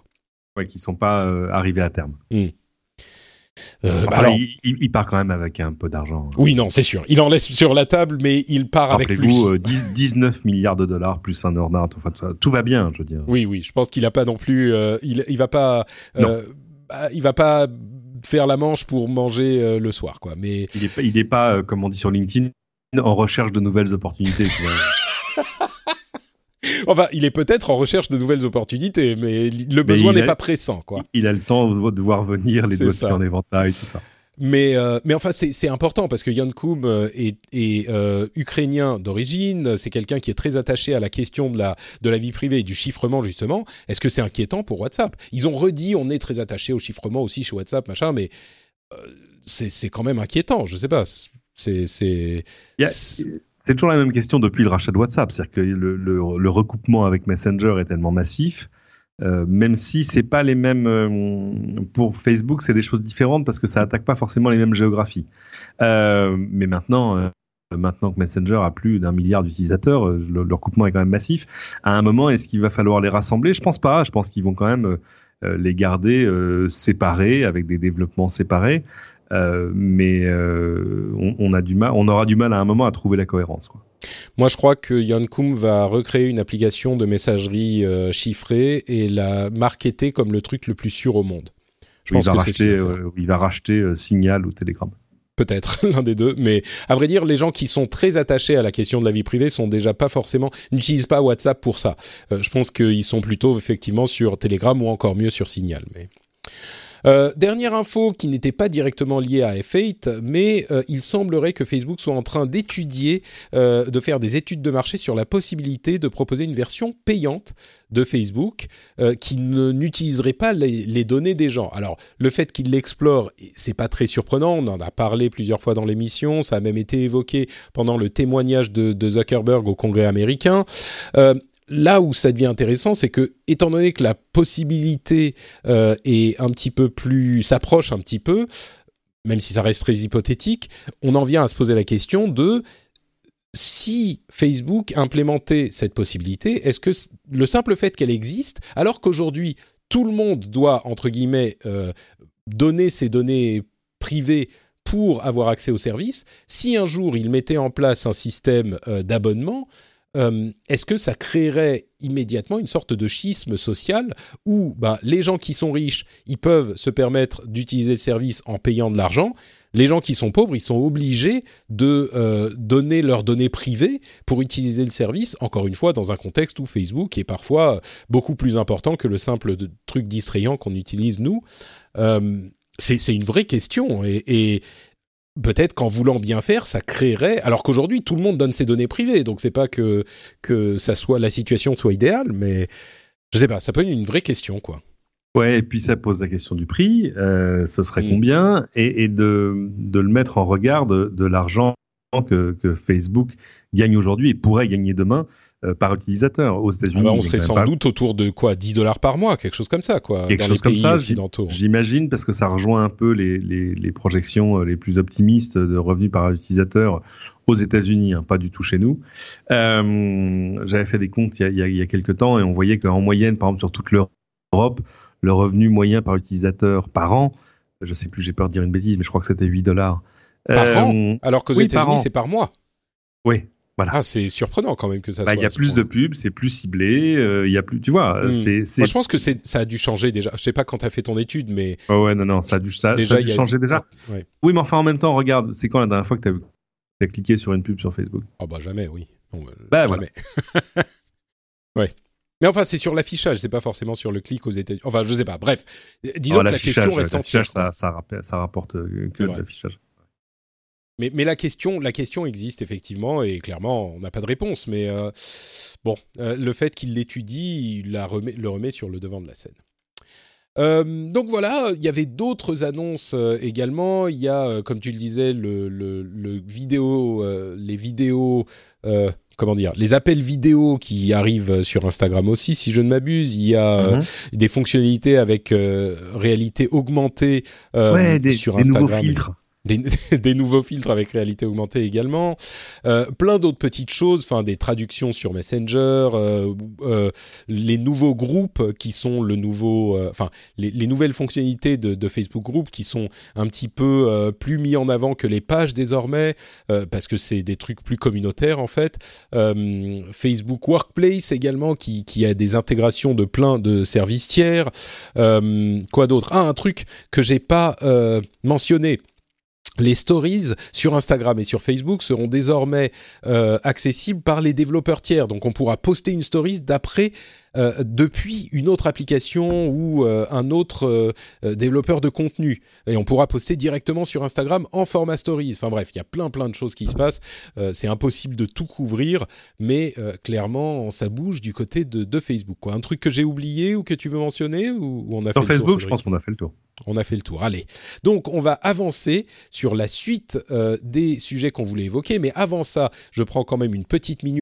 Ouais, qui sont pas euh, arrivés à terme. Hmm. alors, il, part quand même avec un peu d'argent. Hein. Oui, non, c'est sûr. Il en laisse sur la table, mais il part avec plus. Rappelez-vous, 19 milliards de dollars plus un ornat. Enfin, tout va bien, je veux dire. Oui, oui. Je pense qu'il a pas non plus. il, il va pas. Bah, il va pas faire la manche pour manger le soir, quoi. Mais il est pas, il est pas, comme on dit sur LinkedIn, en recherche de nouvelles opportunités. enfin, il est peut-être en recherche de nouvelles opportunités, mais le besoin n'est pas pressant, quoi. Il a le temps de voir venir les dossiers en éventail, tout ça. Mais, euh, mais enfin, c'est important parce que Jan Koum euh, est, est euh, ukrainien d'origine. C'est quelqu'un qui est très attaché à la question de la, de la vie privée et du chiffrement, justement. Est-ce que c'est inquiétant pour WhatsApp? Ils ont redit on est très attaché au chiffrement aussi chez WhatsApp, machin, mais c'est quand même inquiétant. Je sais pas. C'est. C'est toujours la même question depuis le rachat de WhatsApp, c'est-à-dire que le, le, recoupement avec Messenger est tellement massif, euh, même si c'est pas les mêmes euh, pour Facebook, c'est des choses différentes parce que ça attaque pas forcément les mêmes géographies. Euh, mais maintenant, euh, maintenant que Messenger a plus d'un milliard d'utilisateurs, euh, le, le, recoupement est quand même massif. À un moment, est-ce qu'il va falloir les rassembler? Je pense pas. Je pense qu'ils vont quand même les garder séparés avec des développements séparés. Euh, mais euh, on, a du mal, on aura du mal à un moment à trouver la cohérence. Quoi. Moi, je crois que Yann Koum va recréer une application de messagerie euh, chiffrée et la marketer comme le truc le plus sûr au monde. Je pense il, va racheter, il va racheter Signal ou Telegram peut-être l'un des deux, mais à vrai dire, les gens qui sont très attachés à la question de la vie privée sont déjà pas forcément n'utilisent pas WhatsApp pour ça. je pense qu'ils sont plutôt effectivement sur Telegram ou encore mieux sur Signal. Mais euh, dernière info qui n'était pas directement liée à F8, mais euh, il semblerait que Facebook soit en train d'étudier, euh, de faire des études de marché sur la possibilité de proposer une version payante de Facebook qui n'utiliserait pas les, données des gens. Alors, le fait qu'il l'explore, c'est pas très surprenant. On en a parlé plusieurs fois dans l'émission. Ça a même été évoqué pendant le témoignage de, de Zuckerberg au Congrès américain là où ça devient intéressant, c'est que, étant donné que la possibilité euh, est un petit peu plus s'approche un petit peu, même si ça reste très hypothétique, on en vient à se poser la question de si Facebook implémentait cette possibilité, est-ce que le simple fait qu'elle existe, alors qu'aujourd'hui tout le monde doit, entre guillemets, euh, donner ses données privées pour avoir accès au service, si un jour il mettait en place un système euh, d'abonnement, euh, est-ce que ça créerait immédiatement une sorte de schisme social où bah, les gens qui sont riches, ils peuvent se permettre d'utiliser le service en payant de l'argent, les gens qui sont pauvres, ils sont obligés de euh, donner leurs données privées pour utiliser le service, encore une fois, dans un contexte où Facebook est parfois beaucoup plus important que le simple truc distrayant qu'on utilise nous. Euh, c'est une vraie question et, peut-être qu'en voulant bien faire, ça créerait. Alors qu'aujourd'hui, tout le monde donne ses données privées, donc c'est pas que que ça soit la situation soit idéale, mais je sais pas, ça peut être une vraie question, quoi. Ouais, et puis ça pose la question du prix, euh, ce serait mm. combien, et, et de, de, le mettre en regard de, de l'argent que, que, Facebook gagne aujourd'hui et pourrait gagner demain. Euh, par utilisateur aux États-Unis. Ah bah, on serait sans doute autour de quoi? 10 dollars par mois, quelque chose comme ça, quoi. Quelque chose comme ça, j'imagine, parce que ça rejoint un peu les, les, les, projections euh, les plus optimistes de revenus par utilisateur aux États-Unis, hein, pas du tout chez nous. Euh, J'avais fait des comptes il y, a, il y a quelques temps et on voyait qu'en moyenne, par exemple, sur toute l'Europe, le revenu moyen par utilisateur par an, je sais plus, j'ai peur de dire une bêtise, mais je crois que c'était 8 dollars. Par euh, an Alors qu'aux États-Unis, c'est par mois. Oui, ah, c'est surprenant quand même que ça bah, soit. Il y a plus de pubs, c'est plus ciblé, euh, il y a plus, tu vois. Hmm. C'est, Moi, je pense que c'est, ça a dû changer déjà. Je sais pas quand tu as fait ton étude, mais. Oh ouais, non, non, ça a dû, ça, déjà, ça a dû changer déjà. Oui, mais enfin, en même temps, regarde, c'est quand la dernière fois que tu as, cliqué sur une pub sur Facebook? Oh bah jamais, oui. Euh, bah jamais. ouais. Mais enfin, c'est sur l'affichage, c'est pas forcément sur le clic aux États-Unis. Enfin, je sais pas. Bref, disons oh, que la question reste entière. Ça, ça, ça, rapporte euh, que l'affichage. Mais, mais, la, question, la question existe effectivement et clairement, on n'a pas de réponse. Mais euh, bon, euh, le fait qu'il l'étudie, il la remet, le remet sur le devant de la scène. Euh, donc voilà, il y avait d'autres annonces également. Il y a, comme tu le disais, le, le, le vidéo, les vidéos, comment dire, les appels vidéo qui arrivent sur Instagram aussi, si je ne m'abuse. Il y a mhm. des fonctionnalités avec réalité augmentée ouais, des, sur Instagram. Des nouveaux filtres. des, nouveaux filtres avec réalité augmentée également, euh, plein d'autres petites choses, enfin des traductions sur Messenger, euh, euh, les nouveaux groupes qui sont le nouveau, enfin les, nouvelles fonctionnalités de, de, Facebook Group qui sont un petit peu plus mis en avant que les pages désormais parce que c'est des trucs plus communautaires en fait. Facebook Workplace également qui, qui a des intégrations de plein de services tiers. quoi d'autre? Ah un truc que j'ai pas mentionné les stories sur Instagram et sur Facebook seront désormais euh, accessibles par les développeurs tiers. Donc on pourra poster une stories d'après euh, depuis une autre application ou euh, un autre développeur de contenu. Et on pourra poster directement sur Instagram en format stories. Enfin bref, il y a plein plein de choses qui se passent. c'est impossible de tout couvrir, mais clairement ça bouge du côté de, Facebook. Quoi. Un truc que j'ai oublié ou que tu veux mentionner ou, on a Sur Facebook, je pense qu'on a fait le tour. On a fait le tour. Allez. Donc, on va avancer sur la suite euh, des sujets qu'on voulait évoquer. Mais avant ça, je prends quand même une petite minute.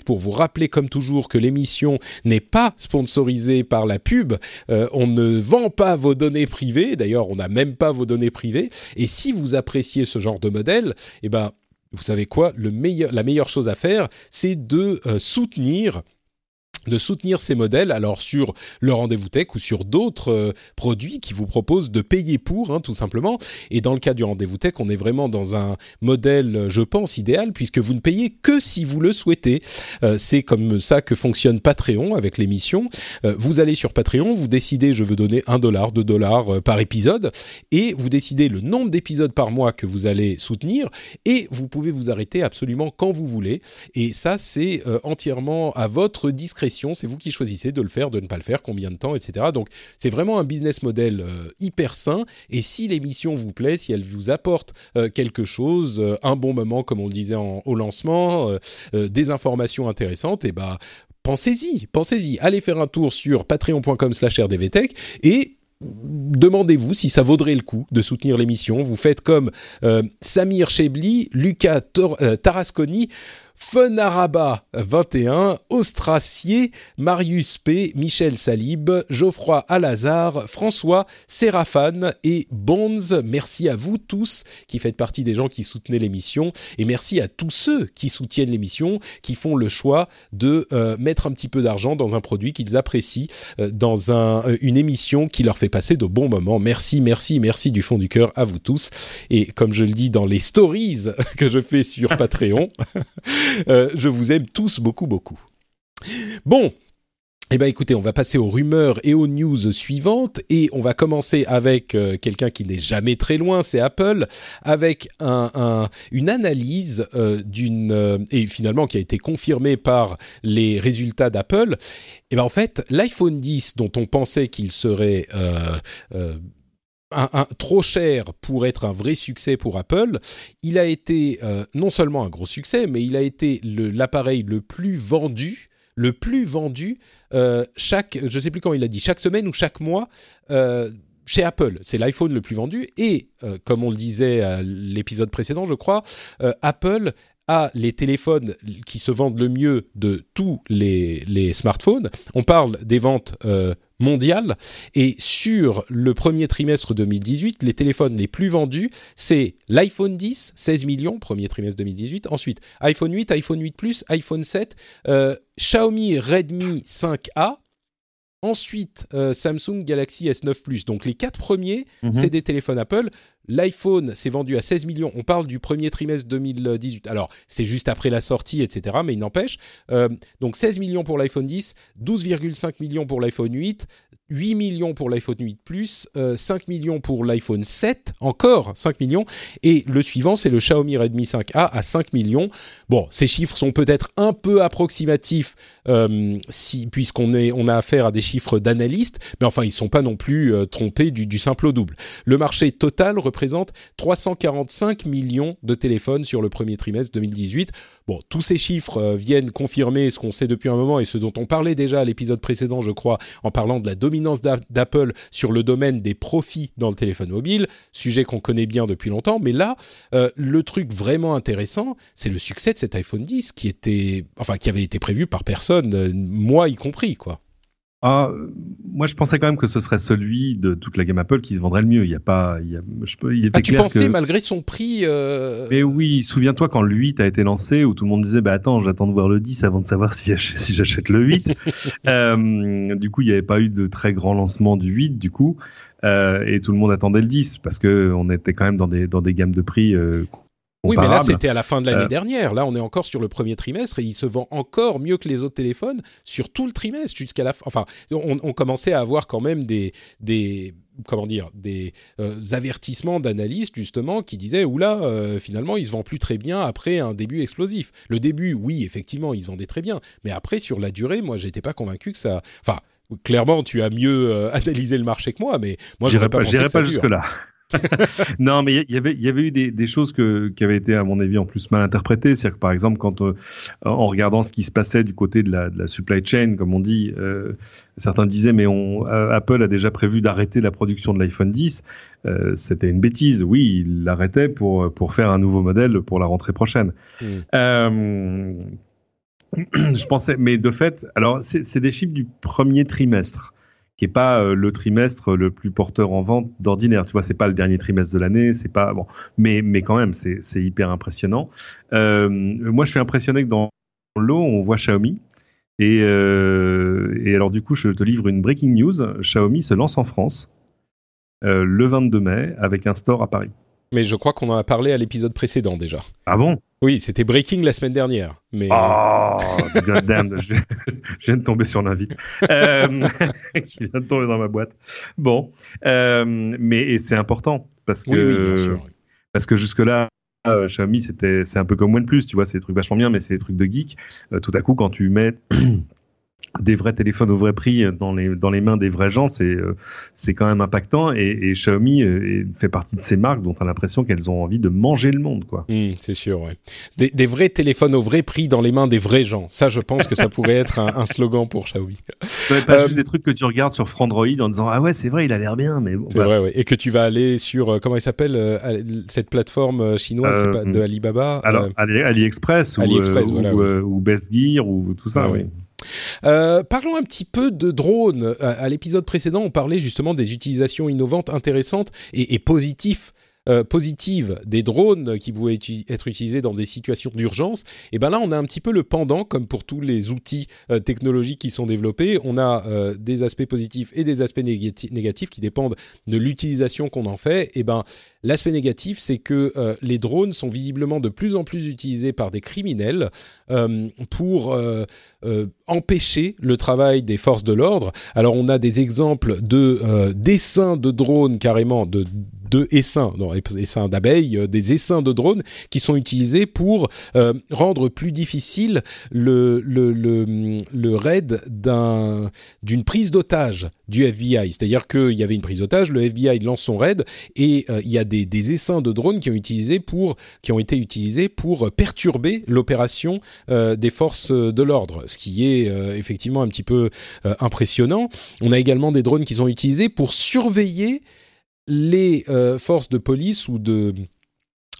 Pour vous rappeler comme toujours que l'émission n'est pas sponsorisée par la pub, euh, on ne vend pas vos données privées, d'ailleurs on n'a même pas vos données privées, et si vous appréciez ce genre de modèle, eh ben vous savez quoi, la meilleure chose à faire, c'est de euh, soutenir de soutenir ces modèles, alors sur le rendez-vous tech ou sur d'autres euh, produits qui vous proposent de payer pour, hein, tout simplement. Et dans le cas du rendez-vous tech, on est vraiment dans un modèle, je pense, idéal, puisque vous ne payez que si vous le souhaitez. Euh, c'est comme ça que fonctionne Patreon avec l'émission. Euh, vous allez sur Patreon, vous décidez, je veux donner un dollar, deux dollars par épisode, et vous décidez le nombre d'épisodes par mois que vous allez soutenir, et vous pouvez vous arrêter absolument quand vous voulez. Et ça, c'est entièrement à votre discrétion c'est vous qui choisissez de le faire, de ne pas le faire, combien de temps, etc. Donc c'est vraiment un business model euh, hyper sain. Et si l'émission vous plaît, si elle vous apporte euh, quelque chose, euh, un bon moment comme on le disait au lancement, des informations intéressantes, et eh bah pensez-y, pensez-y. Allez faire un tour sur patreon.com/rdvtech et demandez-vous si ça vaudrait le coup de soutenir l'émission. Vous faites comme Samir Chebli, Lucas Tarasconi, Fenaraba 21, Ostracier, Marius P, Michel Salib, Geoffroy Alazar, François, Séraphane et Bonds. Merci à vous tous qui faites partie des gens qui soutenaient l'émission et merci à tous ceux qui soutiennent l'émission, qui font le choix de euh, mettre un petit peu d'argent dans un produit qu'ils apprécient, euh, dans un, euh, une émission qui leur fait passer de bons moments. Merci, merci, merci du fond du cœur à vous tous. Et comme je le dis dans les stories que je fais sur Patreon, Euh, je vous aime tous beaucoup, beaucoup. Bon, eh bien écoutez, on va passer aux rumeurs et aux news suivantes et on va commencer avec euh, quelqu'un qui n'est jamais très loin, c'est Apple, avec une analyse euh, d'une et finalement qui a été confirmée par les résultats d'Apple. Eh bien en fait, l'iPhone 10 dont on pensait qu'il serait un, trop cher pour être un vrai succès pour Apple. Il a été euh, non seulement un gros succès, mais il a été l'appareil le, plus vendu le plus vendu euh, chaque, je sais plus quand il a dit, chaque semaine ou chaque mois euh, chez Apple. C'est l'iPhone le plus vendu et, comme on le disait à l'épisode précédent, je crois, Apple a les téléphones qui se vendent le mieux de tous les, smartphones. On parle des ventes mondiale. Et sur le premier trimestre 2018, les téléphones les plus vendus, c'est l'iPhone 10, 16 millions, premier trimestre 2018. Ensuite, iPhone 8, iPhone 8 Plus, iPhone 7, euh, Xiaomi Redmi 5A, Ensuite, euh, Samsung Galaxy S9 Plus. Donc les quatre premiers, mhm. c'est des téléphones Apple. L'iPhone s'est vendu à 16 millions. On parle du premier trimestre 2018. Alors, c'est juste après la sortie, etc. Mais il n'empêche. Euh, donc 16 millions pour l'iPhone 10, 12,5 millions pour l'iPhone 8, 8 millions pour l'iPhone 8 Plus, 5 euh, millions pour l'iPhone 7, encore 5 millions, et le suivant c'est le Xiaomi Redmi 5A à 5 millions. Bon, ces chiffres sont peut-être un peu approximatifs euh, si, puisqu'on on a affaire à des chiffres d'analystes, mais enfin ils ne sont pas non plus euh, trompés du, du, simple au double. Le marché total représente 345 millions de téléphones sur le premier trimestre 2018. Bon, tous ces chiffres viennent confirmer ce qu'on sait depuis un moment et ce dont on parlait déjà à l'épisode précédent, je crois, en parlant de la domination d'Apple sur le domaine des profits dans le téléphone mobile, sujet qu'on connaît bien depuis longtemps. Mais là, euh, le truc vraiment intéressant, c'est le succès de cet iPhone 10 qui était, enfin, qui avait été prévu par personne, euh, moi y compris, quoi. Ah, moi, je pensais quand même que ce serait celui de toute la gamme Apple qui se vendrait le mieux. Il y a pas, il y a, je peux, il était ah, tu pensais malgré son prix euh... Mais oui, souviens-toi quand le 8 a été lancé où tout le monde disait bah attends, j'attends de voir le 10 avant de savoir si j'achète, si j'achète le 8. euh, du coup, il n'y avait pas eu de très grand lancement du 8 du coup. Euh, et tout le monde attendait le 10 parce que on était quand même dans des dans des gammes de prix euh, oui, mais là, c'était à la fin de l'année euh, dernière. Là, on est encore sur le premier trimestre et il se vend encore mieux que les autres téléphones sur tout le trimestre jusqu'à la fin. Enfin, on, commençait à avoir quand même des, des comment dire, des euh, avertissements d'analystes justement qui disaient oula, euh, finalement, il se vend plus très bien après un début explosif. Le début, oui, effectivement, il se vendait très bien, mais après, sur la durée, moi, j'étais pas convaincu que ça. Enfin, clairement, tu as mieux analysé le marché que moi, mais moi, je pas, pas, pas jusque là. non, mais il y avait, il y avait eu des, des choses que, qui avaient été, à mon avis, en plus mal interprétées. C'est-à-dire que, par exemple, quand euh, en regardant ce qui se passait du côté de la, de la supply chain, comme on dit, euh, certains disaient, mais on, euh, Apple a déjà prévu d'arrêter la production de l'iPhone 10. C'était une bêtise. Oui, il l'arrêtait pour pour faire un nouveau modèle pour la rentrée prochaine. Hmm. je pensais, mais de fait, alors c'est des chiffres du premier trimestre qui est pas euh, le trimestre le plus porteur en vente d'ordinaire. Tu vois, c'est pas le dernier trimestre de l'année, c'est pas bon, mais quand même, c'est hyper impressionnant. Euh, moi, je suis impressionné que dans l'eau, on voit Xiaomi. Et, et alors du coup, je te livre une breaking news. Xiaomi se lance en France le 22 mai avec un store à Paris. Mais je crois qu'on en a parlé à l'épisode précédent déjà. Ah bon? Oui, c'était Breaking la semaine dernière. Mais... Oh, goddamn, je, je viens de tomber sur l'invite. Euh, qui vient de tomber dans ma boîte. Bon, euh, mais c'est important parce que, oui, oui, bien sûr. parce que jusque-là, euh, Xiaomi, c'était, c'est un peu comme OnePlus, tu vois, c'est des trucs vachement bien, mais c'est des trucs de geek. Euh, tout à coup, quand tu mets des vrais téléphones au vrai prix dans les dans les mains des vrais gens, c'est euh, c'est quand même impactant. Et, et Xiaomi euh, fait partie de ces marques dont on a l'impression qu'elles ont envie de manger le monde, quoi. Mmh, c'est sûr, ouais. Des, des, vrais téléphones au vrai prix dans les mains des vrais gens. Ça, je pense que ça pourrait être un, un, slogan pour Xiaomi. Ouais, pas euh, juste des trucs que tu regardes sur Frandroid en disant ah ouais c'est vrai il a l'air bien, mais bon, c'est vrai, ouais. Et que tu vas aller sur comment il s'appelle cette plateforme chinoise pas, de Alibaba. Alors Ali, AliExpress, AliExpress ou, voilà, ou, oui. ou, Best Gear ou tout ça. Ah. Euh, parlons un petit peu de drones. À, à l'épisode précédent, on parlait justement des utilisations innovantes, intéressantes et positives. Euh, positives des drones qui pouvaient être utilisés dans des situations d'urgence, et ben là on a un petit peu le pendant, comme pour tous les outils euh, technologiques qui sont développés, on a euh, des aspects positifs et des aspects négati négatifs qui dépendent de l'utilisation qu'on en fait. Et ben L'aspect négatif, c'est que les drones sont visiblement de plus en plus utilisés par des criminels pour empêcher le travail des forces de l'ordre. Alors on a des exemples de dessins de drones carrément de de essaims, d'abeilles, euh, des essaims de drones qui sont utilisés pour euh, rendre plus difficile le, raid d'une prise d'otage du FBI. C'est-à-dire qu'il y avait une prise d'otage, le FBI lance son raid et euh, il y a des, essaims de drones qui ont, été utilisés pour perturber l'opération des forces de l'ordre, ce qui est effectivement un petit peu impressionnant. On a également des drones qui sont utilisés pour surveiller les euh, forces de police ou de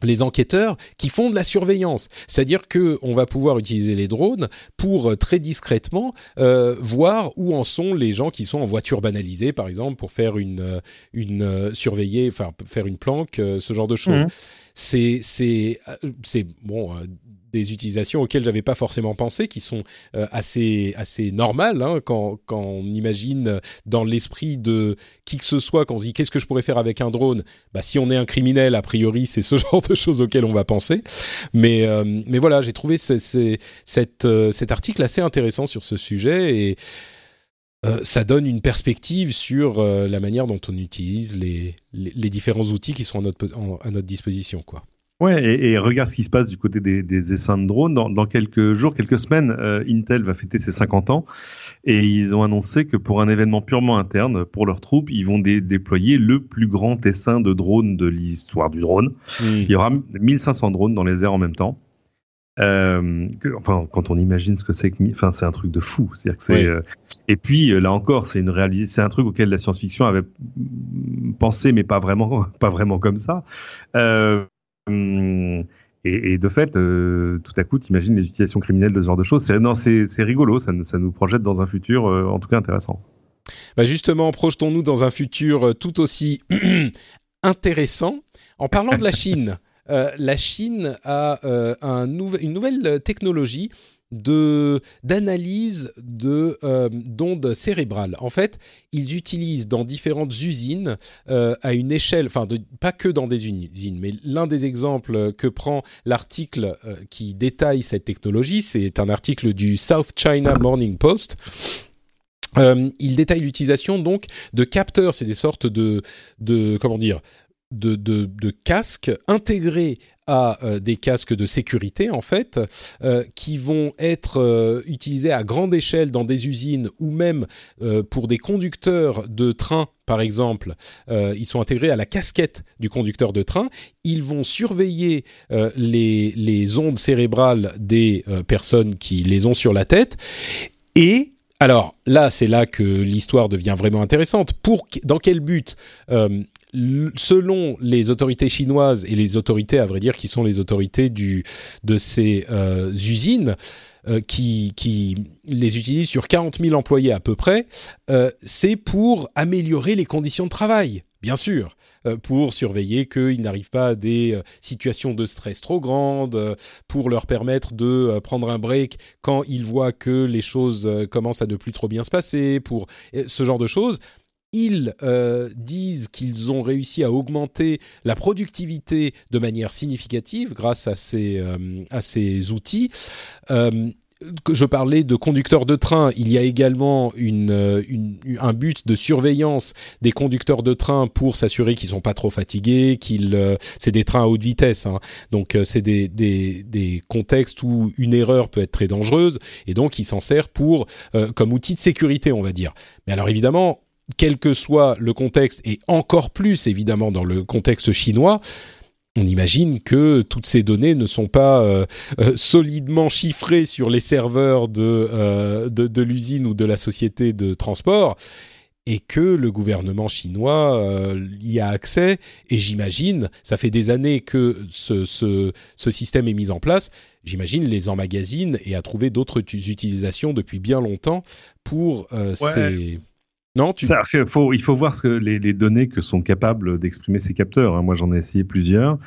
les enquêteurs qui font de la surveillance, c'est-à-dire que on va pouvoir utiliser les drones pour euh, très discrètement euh, voir où en sont les gens qui sont en voiture banalisée, par exemple, pour faire une une euh, surveiller, enfin faire une planque, euh, ce genre de choses. Mmh. C'est c'est c'est bon des utilisations auxquelles j'avais pas forcément pensé, qui sont euh, assez assez normales hein, quand, quand on imagine dans l'esprit de qui que ce soit quand on se dit qu'est-ce que je pourrais faire avec un drone? Bah si on est un criminel, a priori c'est ce genre de choses auxquelles on va penser. Mais euh, mais voilà, j'ai trouvé euh, cet article assez intéressant sur ce sujet et ça donne une perspective sur la manière dont on utilise les, les, différents outils qui sont à notre, à notre disposition, quoi. Ouais, et, et, regarde ce qui se passe du côté des, des essaims de drones. Dans, dans, quelques jours, quelques semaines, euh, Intel va fêter ses 50 ans et ils ont annoncé que pour un événement purement interne, pour leurs troupes, ils vont dé déployer le plus grand essaim de drones de l'histoire du drone. Mmh. Il y aura 1500 drones dans les airs en même temps. Euh, que, enfin, quand on imagine ce que c'est que, enfin, c'est un truc de fou. C'est-à-dire que c'est. Oui. Euh, et puis là encore, c'est une réalité, c'est un truc auquel la science-fiction avait pensé, mais pas vraiment, pas vraiment comme ça. Euh, et, et, de fait, euh, tout à coup, t'imagines les utilisations criminelles de ce genre de choses. Non, c'est, rigolo. Ça, ça, nous projette dans un futur, euh, en tout cas, intéressant. Bah justement, projetons-nous dans un futur euh, tout aussi intéressant. En parlant de la Chine, euh, la Chine a un nou une nouvelle technologie d'analyse de euh, d'ondes cérébrales. En fait, ils utilisent dans différentes usines euh, à une échelle, enfin pas que dans des usines, mais l'un des exemples que prend l'article euh, qui détaille cette technologie, c'est un article du South China Morning Post. Il détaille l'utilisation donc de capteurs, c'est des sortes de, de, de casques intégrés à euh, des casques de sécurité en fait, euh, qui vont être euh, utilisés à grande échelle dans des usines ou même pour des conducteurs de train par exemple, ils sont intégrés à la casquette du conducteur de train. Ils vont surveiller les, les, ondes cérébrales des personnes qui les ont sur la tête. Et alors là, c'est là que l'histoire devient vraiment intéressante. Pour dans quel but selon les autorités chinoises et les autorités, à vrai dire, qui sont les autorités de ces euh, usines, euh, qui, qui, les utilisent sur 40 000 employés à peu près, euh, c'est pour améliorer les conditions de travail bien sûr, pour surveiller qu'ils n'arrivent pas à des situations de stress trop grandes, pour leur permettre de prendre un break quand ils voient que les choses commencent à ne plus trop bien se passer, pour ce genre de choses ils euh, disent qu'ils ont réussi à augmenter la productivité de manière significative grâce à ces, euh, à ces outils. Euh, je parlais de conducteurs de train, il y a également une, un but de surveillance des conducteurs de train pour s'assurer qu'ils sont pas trop fatigués, qu'ils c'est des trains à haute vitesse, hein. donc c'est des, des, des, contextes où une erreur peut être très dangereuse et donc il s'en sert pour comme outil de sécurité, on va dire. Mais alors évidemment, quel que soit le contexte, et encore plus évidemment dans le contexte chinois, on imagine que toutes ces données ne sont pas euh, euh, solidement chiffrées sur les serveurs euh, de, de, l'usine ou de la société de transport et que le gouvernement chinois y a accès. Et j'imagine, ça fait des années que ce, ce, ce, système est mis en place, j'imagine les emmagasine et a trouvé d'autres utilisations depuis bien longtemps pour ces non, tu... Ça, faut, il faut voir ce que les, les données que sont capables d'exprimer ces capteurs. Hein. Moi, j'en ai essayé plusieurs.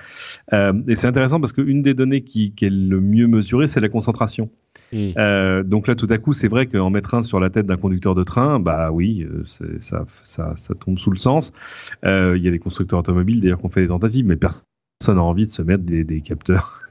Euh, et c'est intéressant parce qu'une des données qui, qui, est le mieux mesurée, c'est la concentration. Hmm. Euh, donc là, tout à coup, c'est vrai qu'en mettre un sur la tête d'un conducteur de train, bah oui, euh, ça, ça, ça, tombe sous le sens. Euh, il y a des constructeurs automobiles d'ailleurs qui ont fait des tentatives, mais personne n'a envie de se mettre des, des capteurs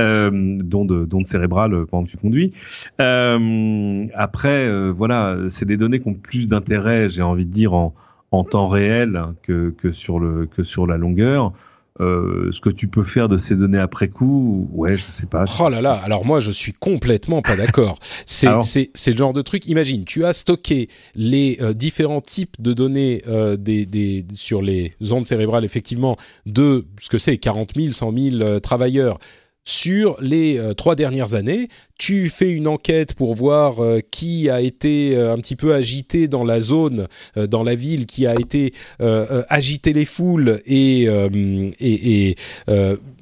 euh, d'ondes cérébrales pendant que tu conduis. Euh, après, euh, voilà, c'est des données qui ont plus d'intérêt, j'ai envie de dire, en, en temps réel que, que, sur le, que sur la longueur. Euh, ce que tu peux faire de ces données après coup, ouais, je sais pas. Oh là là, alors moi je suis complètement pas d'accord. c'est c'est le genre de truc. Imagine, tu as stocké les euh, différents types de données euh, des, des sur les ondes cérébrales effectivement de ce que c'est 40 000, 100 000 travailleurs sur les euh, trois dernières années. Tu fais une enquête pour voir euh, qui a été euh, un petit peu agité dans la zone, dans la ville, qui a été agité les foules et, et, et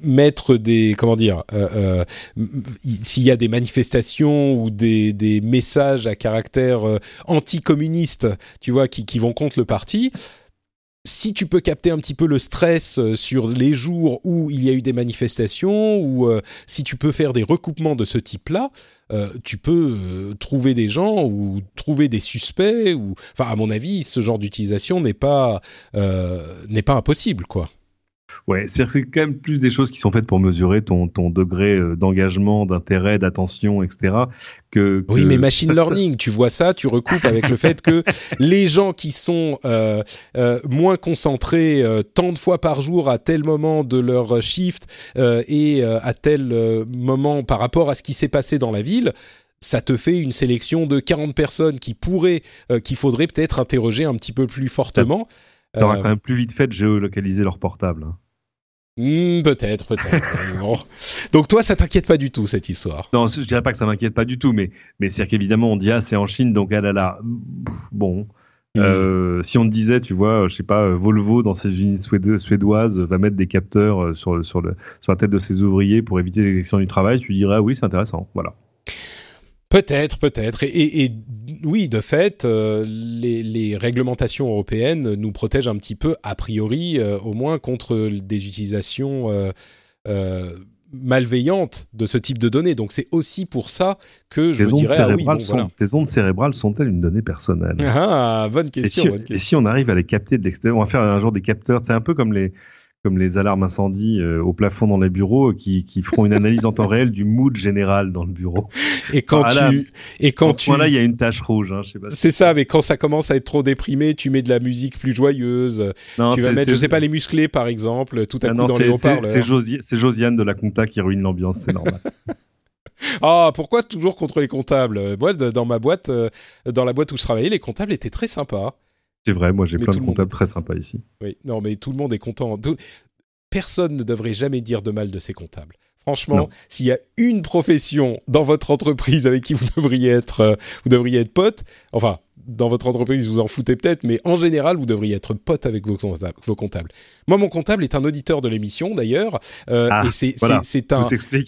mettre des comment dire s'il y a des manifestations ou des, des messages à caractère anticommuniste, tu vois, qui, qui vont contre le parti si tu peux capter un petit peu le stress euh, sur les jours où il y a eu des manifestations, ou euh, si tu peux faire des recoupements de ce type-là, euh, tu peux trouver des gens ou trouver des suspects. Ou, enfin, à mon avis, ce genre d'utilisation n'est pas n'est pas impossible, quoi. Ouais, c'est quand même plus des choses qui sont faites pour mesurer ton, ton degré euh, d'engagement, d'intérêt, d'attention, etc. Que, Oui, mais machine learning, tu vois ça, tu recoupes avec le fait que les gens qui sont euh, euh, moins concentrés tant de fois par jour à tel moment de leur shift et à tel moment par rapport à ce qui s'est passé dans la ville, ça te fait une sélection de 40 personnes qui pourraient, qu'il faudrait peut-être interroger un petit peu plus fortement. T'auras quand même plus vite fait de géolocaliser leur portable. Hein. Hmm, peut-être, peut-être. Donc toi, ça t'inquiète pas du tout cette histoire? Non, je dirais pas que ça m'inquiète pas du tout, mais mais c'est qu'évidemment on dit ah c'est en Chine donc ah là là bon. Hmm. Euh, si on te disait, tu vois, je sais pas, Volvo dans ses unités suédoises va mettre des capteurs euh, sur, sur, le, sur la tête de ses ouvriers pour éviter l'élection du travail, tu dirais ah oui, c'est intéressant, voilà. Peut-être, peut-être. Et, oui, de fait, euh, les, réglementations européennes nous protègent un petit peu, a priori, euh, au moins contre des utilisations euh, malveillantes de ce type de données. Donc c'est aussi pour ça que je dirais, ah oui, sont, tes ondes cérébrales sont-elles une donnée personnelle? Ah, bonne question, et si, on arrive à les capter de l'extérieur, on va faire un genre des capteurs, c'est un peu comme les comme les alarmes incendie euh, au plafond dans les bureaux qui, qui feront une analyse en temps réel du mood général dans le bureau. Et quand tu et quand tu là il y a une tache rouge. Hein, c'est ça, mais quand ça commence à être trop déprimé, tu mets de la musique plus joyeuse. Non, tu vas mettre, je sais pas, les musclés par exemple, tout à ah coup dans les. C'est Josiane de la compta qui ruine l'ambiance, c'est normal. Ah, pourquoi toujours contre les comptables? Moi, dans ma boîte, euh, dans la boîte où je travaillais, les comptables étaient très sympas. C'est vrai, moi j'ai plein de comptables très sympas ici. Oui, non, mais tout le monde est content. Personne ne devrait jamais dire de mal de ses comptables. Franchement, s'il y a une profession dans votre entreprise avec qui vous devriez être, euh, vous devriez être pote, enfin, dans votre entreprise, vous en foutez peut-être, mais en général, vous devriez être pote avec vos comptables. Moi, mon comptable est un auditeur de l'émission, d'ailleurs, euh, ah, et c'est un,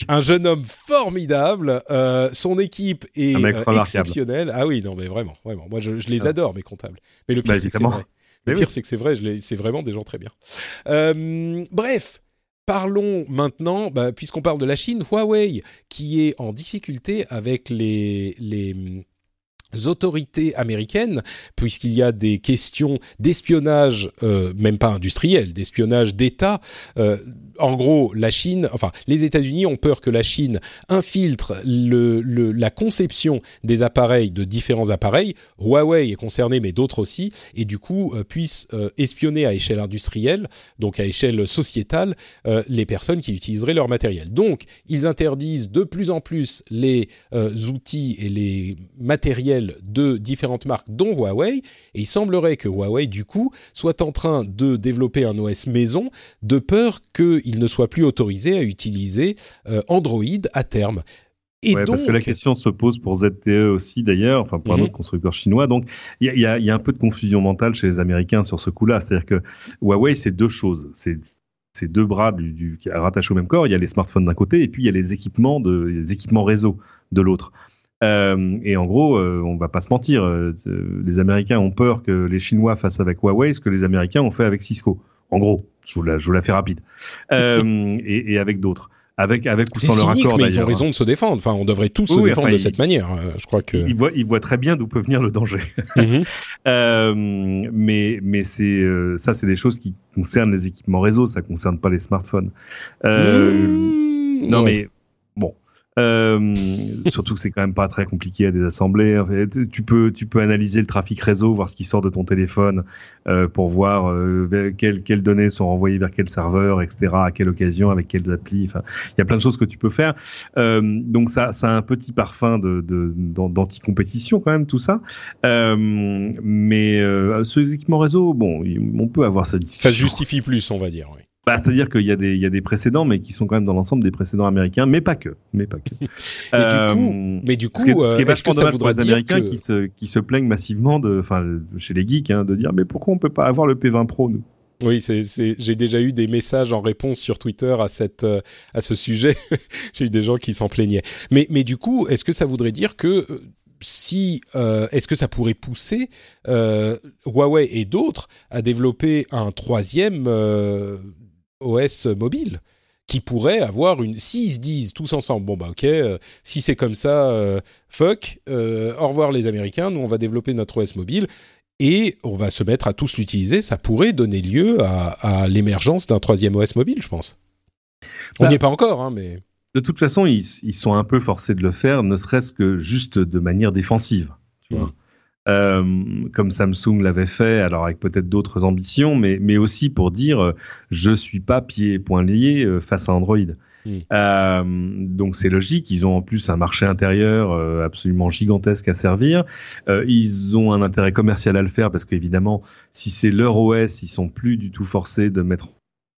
un, jeune homme formidable. Euh, son équipe est euh, exceptionnelle. Ah oui, non, mais vraiment, vraiment. Moi, je, les ah. adore, mes comptables. Mais le pire, bah, c'est vrai. Le pire, c'est que c'est vrai, c'est vraiment des gens très bien. Euh, bref, parlons maintenant, bah, puisqu'on parle de la Chine, Huawei, qui est en difficulté avec les, les autorités américaines, puisqu'il y a des questions d'espionnage, euh, même pas industriel, d'espionnage d'État. Euh, en gros, la Chine, enfin, les États-Unis ont peur que la Chine infiltre la conception des appareils, de différents appareils. Huawei est concerné, mais d'autres aussi, et du coup euh, puisse euh, espionner à échelle industrielle, donc à échelle sociétale, les personnes qui utiliseraient leur matériel. Donc, ils interdisent de plus en plus les outils et les matériels de différentes marques, dont Huawei. Et il semblerait que Huawei, du coup, soit en train de développer un OS maison de peur qu'il ne soit plus autorisé à utiliser euh, Android à terme. Et donc... parce que la question se pose pour ZTE aussi d'ailleurs, enfin pour un mhm. autre constructeur chinois. Donc il y a, y a, un peu de confusion mentale chez les Américains sur ce coup-là. C'est-à-dire que Huawei, c'est deux choses. C'est ces deux bras du, du, rattachés au même corps. Il y a les smartphones d'un côté et puis il y a les équipements de les équipements réseau de l'autre. Euh, et en gros, euh, on va pas se mentir, euh, les Américains ont peur que les Chinois fassent avec Huawei ce que les Américains ont fait avec Cisco. En gros, je vous la, je vous la fais rapide. et, et, avec d'autres. Avec, avec ou sans leur accord mais ils ont raison de se défendre. Enfin, on devrait tous se défendre de cette manière. Je crois que ils voient, ils voient très bien d'où peut venir le danger. Mhm. mais, mais c'est ça, c'est des choses qui concernent les équipements réseau. Ça concerne pas les smartphones. Mmh, non, mais bon. Euh, surtout que c'est quand même pas très compliqué à désassembler. Tu peux tu peux analyser le trafic réseau, voir ce qui sort de ton téléphone euh, pour voir euh, quelles, quelles données sont renvoyées vers quel serveur, etc. À quelle occasion, avec quelles applis. Enfin, il y a plein de choses que tu peux faire. Euh, donc ça ça a un petit parfum de d'anti-compétition quand même tout ça. Euh, mais euh, ces équipements réseau, bon, on peut avoir cette discussion. Ça justifie plus, on va dire. Oui. Bah, c'est-à-dire qu'il y, a des, il y a des précédents, mais qui sont quand même dans l'ensemble des précédents américains, mais pas que. Mais pas que. euh, du coup, mais du coup, ce qui est, ce qui est vachement dommage pour les Américains qui, se, qui se plaignent massivement, de, enfin, chez les geeks, hein, de dire mais pourquoi on peut pas avoir le P20 Pro, nous? Oui, j'ai déjà eu des messages en réponse sur Twitter à, cette, euh, à ce sujet. j'ai eu des gens qui s'en plaignaient. Mais, mais du coup, est-ce que ça voudrait dire que euh, si euh, est-ce que ça pourrait pousser euh, Huawei et d'autres à développer un troisième euh, OS mobile qui pourrait avoir une. S'ils se disent tous ensemble, bon bah ok, euh, si c'est comme ça, euh, fuck, euh, au revoir les Américains, nous on va développer notre OS mobile et on va se mettre à tous l'utiliser, ça pourrait donner lieu à, l'émergence d'un troisième OS mobile, je pense. On n'y bah, est pas encore, hein, mais. De toute façon, ils, sont un peu forcés de le faire, ne serait-ce que juste de manière défensive. Tu vois. Mm. Euh, comme Samsung l'avait fait, alors avec peut-être d'autres ambitions, mais, mais aussi pour dire euh, je suis pas pieds et poings liés euh, face à Android. Hmm. donc c'est logique. Ils ont en plus un marché intérieur absolument gigantesque à servir. ils ont un intérêt commercial à le faire parce qu'évidemment, si c'est leur OS, ils sont plus du tout forcés de mettre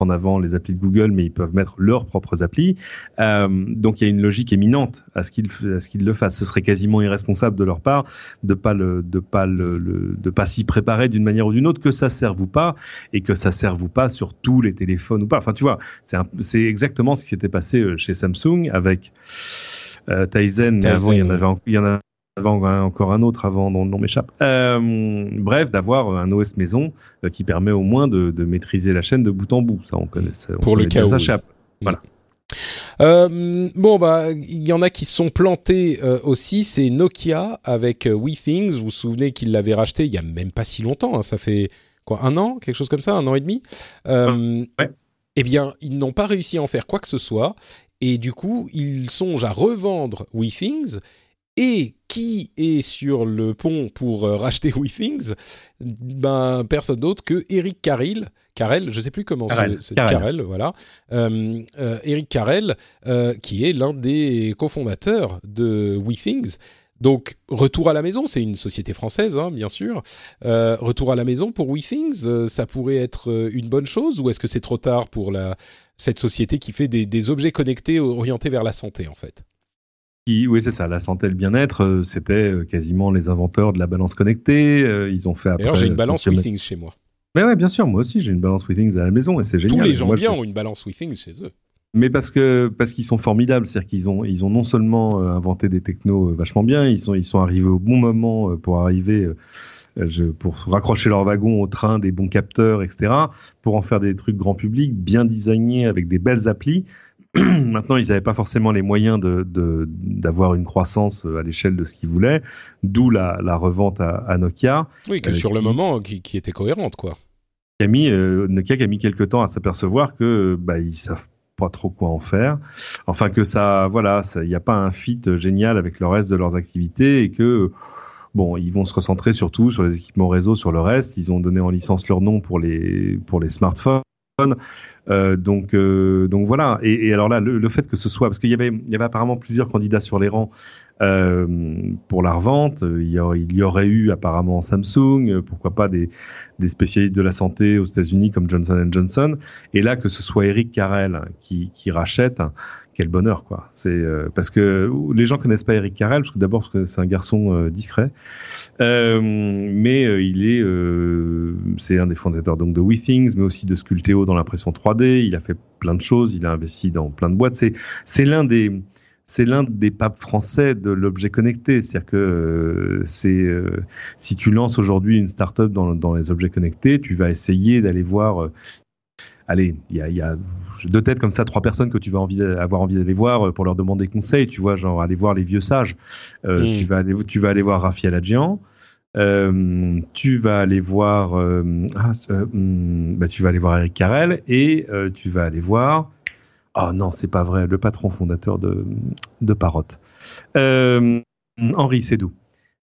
en avant les applis de Google, mais ils peuvent mettre leurs propres applis. Euh, donc il y a une logique éminente à ce qu'ils qu'ils le fassent. Ce serait quasiment irresponsable de leur part de pas le de pas le, de pas s'y préparer d'une manière ou d'une autre, que ça serve ou pas, et que ça serve ou pas sur tous les téléphones ou pas. Enfin tu vois, c'est c'est exactement ce qui s'était passé euh, chez Samsung avec euh, Tizen, mais avant il y en avait il y en a avant encore un autre avant dont le nom m'échappe. Euh, bref, d'avoir un OS maison euh, qui permet au moins de, de, maîtriser la chaîne de bout en bout. Ça, on connaît. Ça, Pour le cas où. Voilà. Euh, bon bah il y en a qui sont plantés euh, aussi, c'est Nokia avec euh, WeThings. Vous vous souvenez qu'il l'avait racheté il y a même pas si longtemps, hein, ça fait quoi un an, quelque chose comme ça, un an et demi. Euh, ouais. Eh bien ils n'ont pas réussi à en faire quoi que ce soit et du coup ils songent à revendre WeThings et qui est sur le pont pour euh, racheter WeThings? Ben personne d'autre que Eric Carrel. Carrel, je sais plus comment c'est. Carrel, voilà. Euh, euh, Eric Carrel, qui est l'un des cofondateurs de WeThings. Donc, retour à la maison, c'est une société française, hein, bien sûr. Euh, retour à la maison pour WeThings, euh, ça pourrait être une bonne chose ou est-ce que c'est trop tard pour la, cette société qui fait des, des objets connectés orientés vers la santé, en fait? Oui, c'est ça. La santé et le bien-être, euh, c'était euh, quasiment les inventeurs de la balance connectée. Euh, ils ont fait après. D'ailleurs, j'ai une balance WeThings chez moi. Mais ouais, bien sûr, moi aussi, j'ai une balance WeThings à la maison et c'est génial. Tous les gens bien ont une balance WeThings chez eux. Mais parce que parce qu'ils sont formidables, c'est-à-dire qu'ils ont ils ont non seulement inventé des technos vachement bien, ils sont ils sont arrivés au bon moment pour arriver je, pour raccrocher leur wagon au train, des bons capteurs, etc. Pour en faire des trucs grand public, bien designés avec des belles applis. Maintenant, ils n'avaient pas forcément les moyens de d'avoir une croissance à l'échelle de ce qu'ils voulaient, d'où la, la, revente à, à, Nokia. Oui, que sur le moment, qui, qui, était cohérente, quoi. Qui a mis, euh, Nokia qui a mis quelques temps à s'apercevoir que bah, ils savent pas trop quoi en faire. Enfin que ça, voilà, il n'y a pas un fit génial avec le reste de leurs activités et que bon, ils vont se recentrer surtout sur les équipements réseau, sur le reste. Ils ont donné en licence leur nom pour les pour les smartphones. Euh, donc, euh, donc voilà. Et, et, alors là, le, le, fait que ce soit, parce qu'il y avait, il y avait apparemment plusieurs candidats sur les rangs euh, pour la revente. Il y, aurait, eu apparemment Samsung, pourquoi pas des, des spécialistes de la santé aux États-Unis comme Johnson Johnson. Et là, que ce soit Eric Carrel qui, qui rachète quel bonheur quoi. C'est euh, parce que les gens connaissent pas Eric Carrel parce que d'abord parce que c'est un garçon euh, discret, euh, mais il est c'est un des fondateurs donc de WeThings, mais aussi de Sculteo dans l'impression 3D. Il a fait plein de choses, il a investi dans plein de boîtes. C'est c'est l'un des c'est l'un des papes français de l'objet connecté. C'est-à-dire que c'est si tu lances aujourd'hui une startup dans, dans les objets connectés, tu vas essayer d'aller voir allez, il y a, deux têtes comme ça, trois personnes que tu vas envie avoir envie d'aller voir euh, pour leur demander conseil. Tu vois, genre aller voir les vieux sages. Euh, mm. Tu vas aller, tu vas aller voir Raphaël Adjian. Euh, tu vas aller voir, euh, ah, hmm, bah, tu vas aller voir Eric Carrel et tu vas aller voir. Oh non, c'est pas vrai, le patron fondateur de de Parrot, Henri Sédou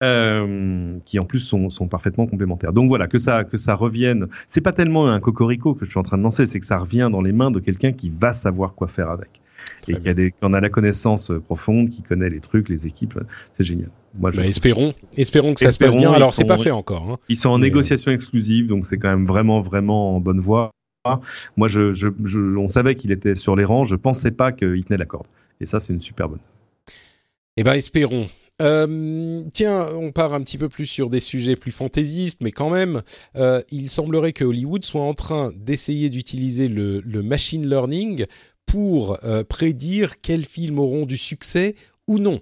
euh, qui en plus sont, sont, parfaitement complémentaires. Donc voilà, que ça, que ça revienne. C'est pas tellement un cocorico que je suis en train de lancer, c'est que ça revient dans les mains de quelqu'un qui va savoir quoi faire avec. Très et qui qui a la connaissance profonde, qui connaît les trucs, les équipes, c'est génial. Moi, bah, espérons, espérons que ça espérons, se passe bien. Alors c'est pas fait encore. Hein. Ils sont en Mais négociation exclusive, donc c'est quand même vraiment, vraiment en bonne voie. Moi, je, je, je on savait qu'il était sur les rangs, je pensais pas qu'il tenait la corde. Et ça, c'est une super bonne. Eh ben, espérons. Euh, tiens, on part un petit peu plus sur des sujets plus fantaisistes, mais quand même, euh, il semblerait que Hollywood soit en train d'essayer d'utiliser le, le, machine learning pour euh, prédire quels films auront du succès ou non.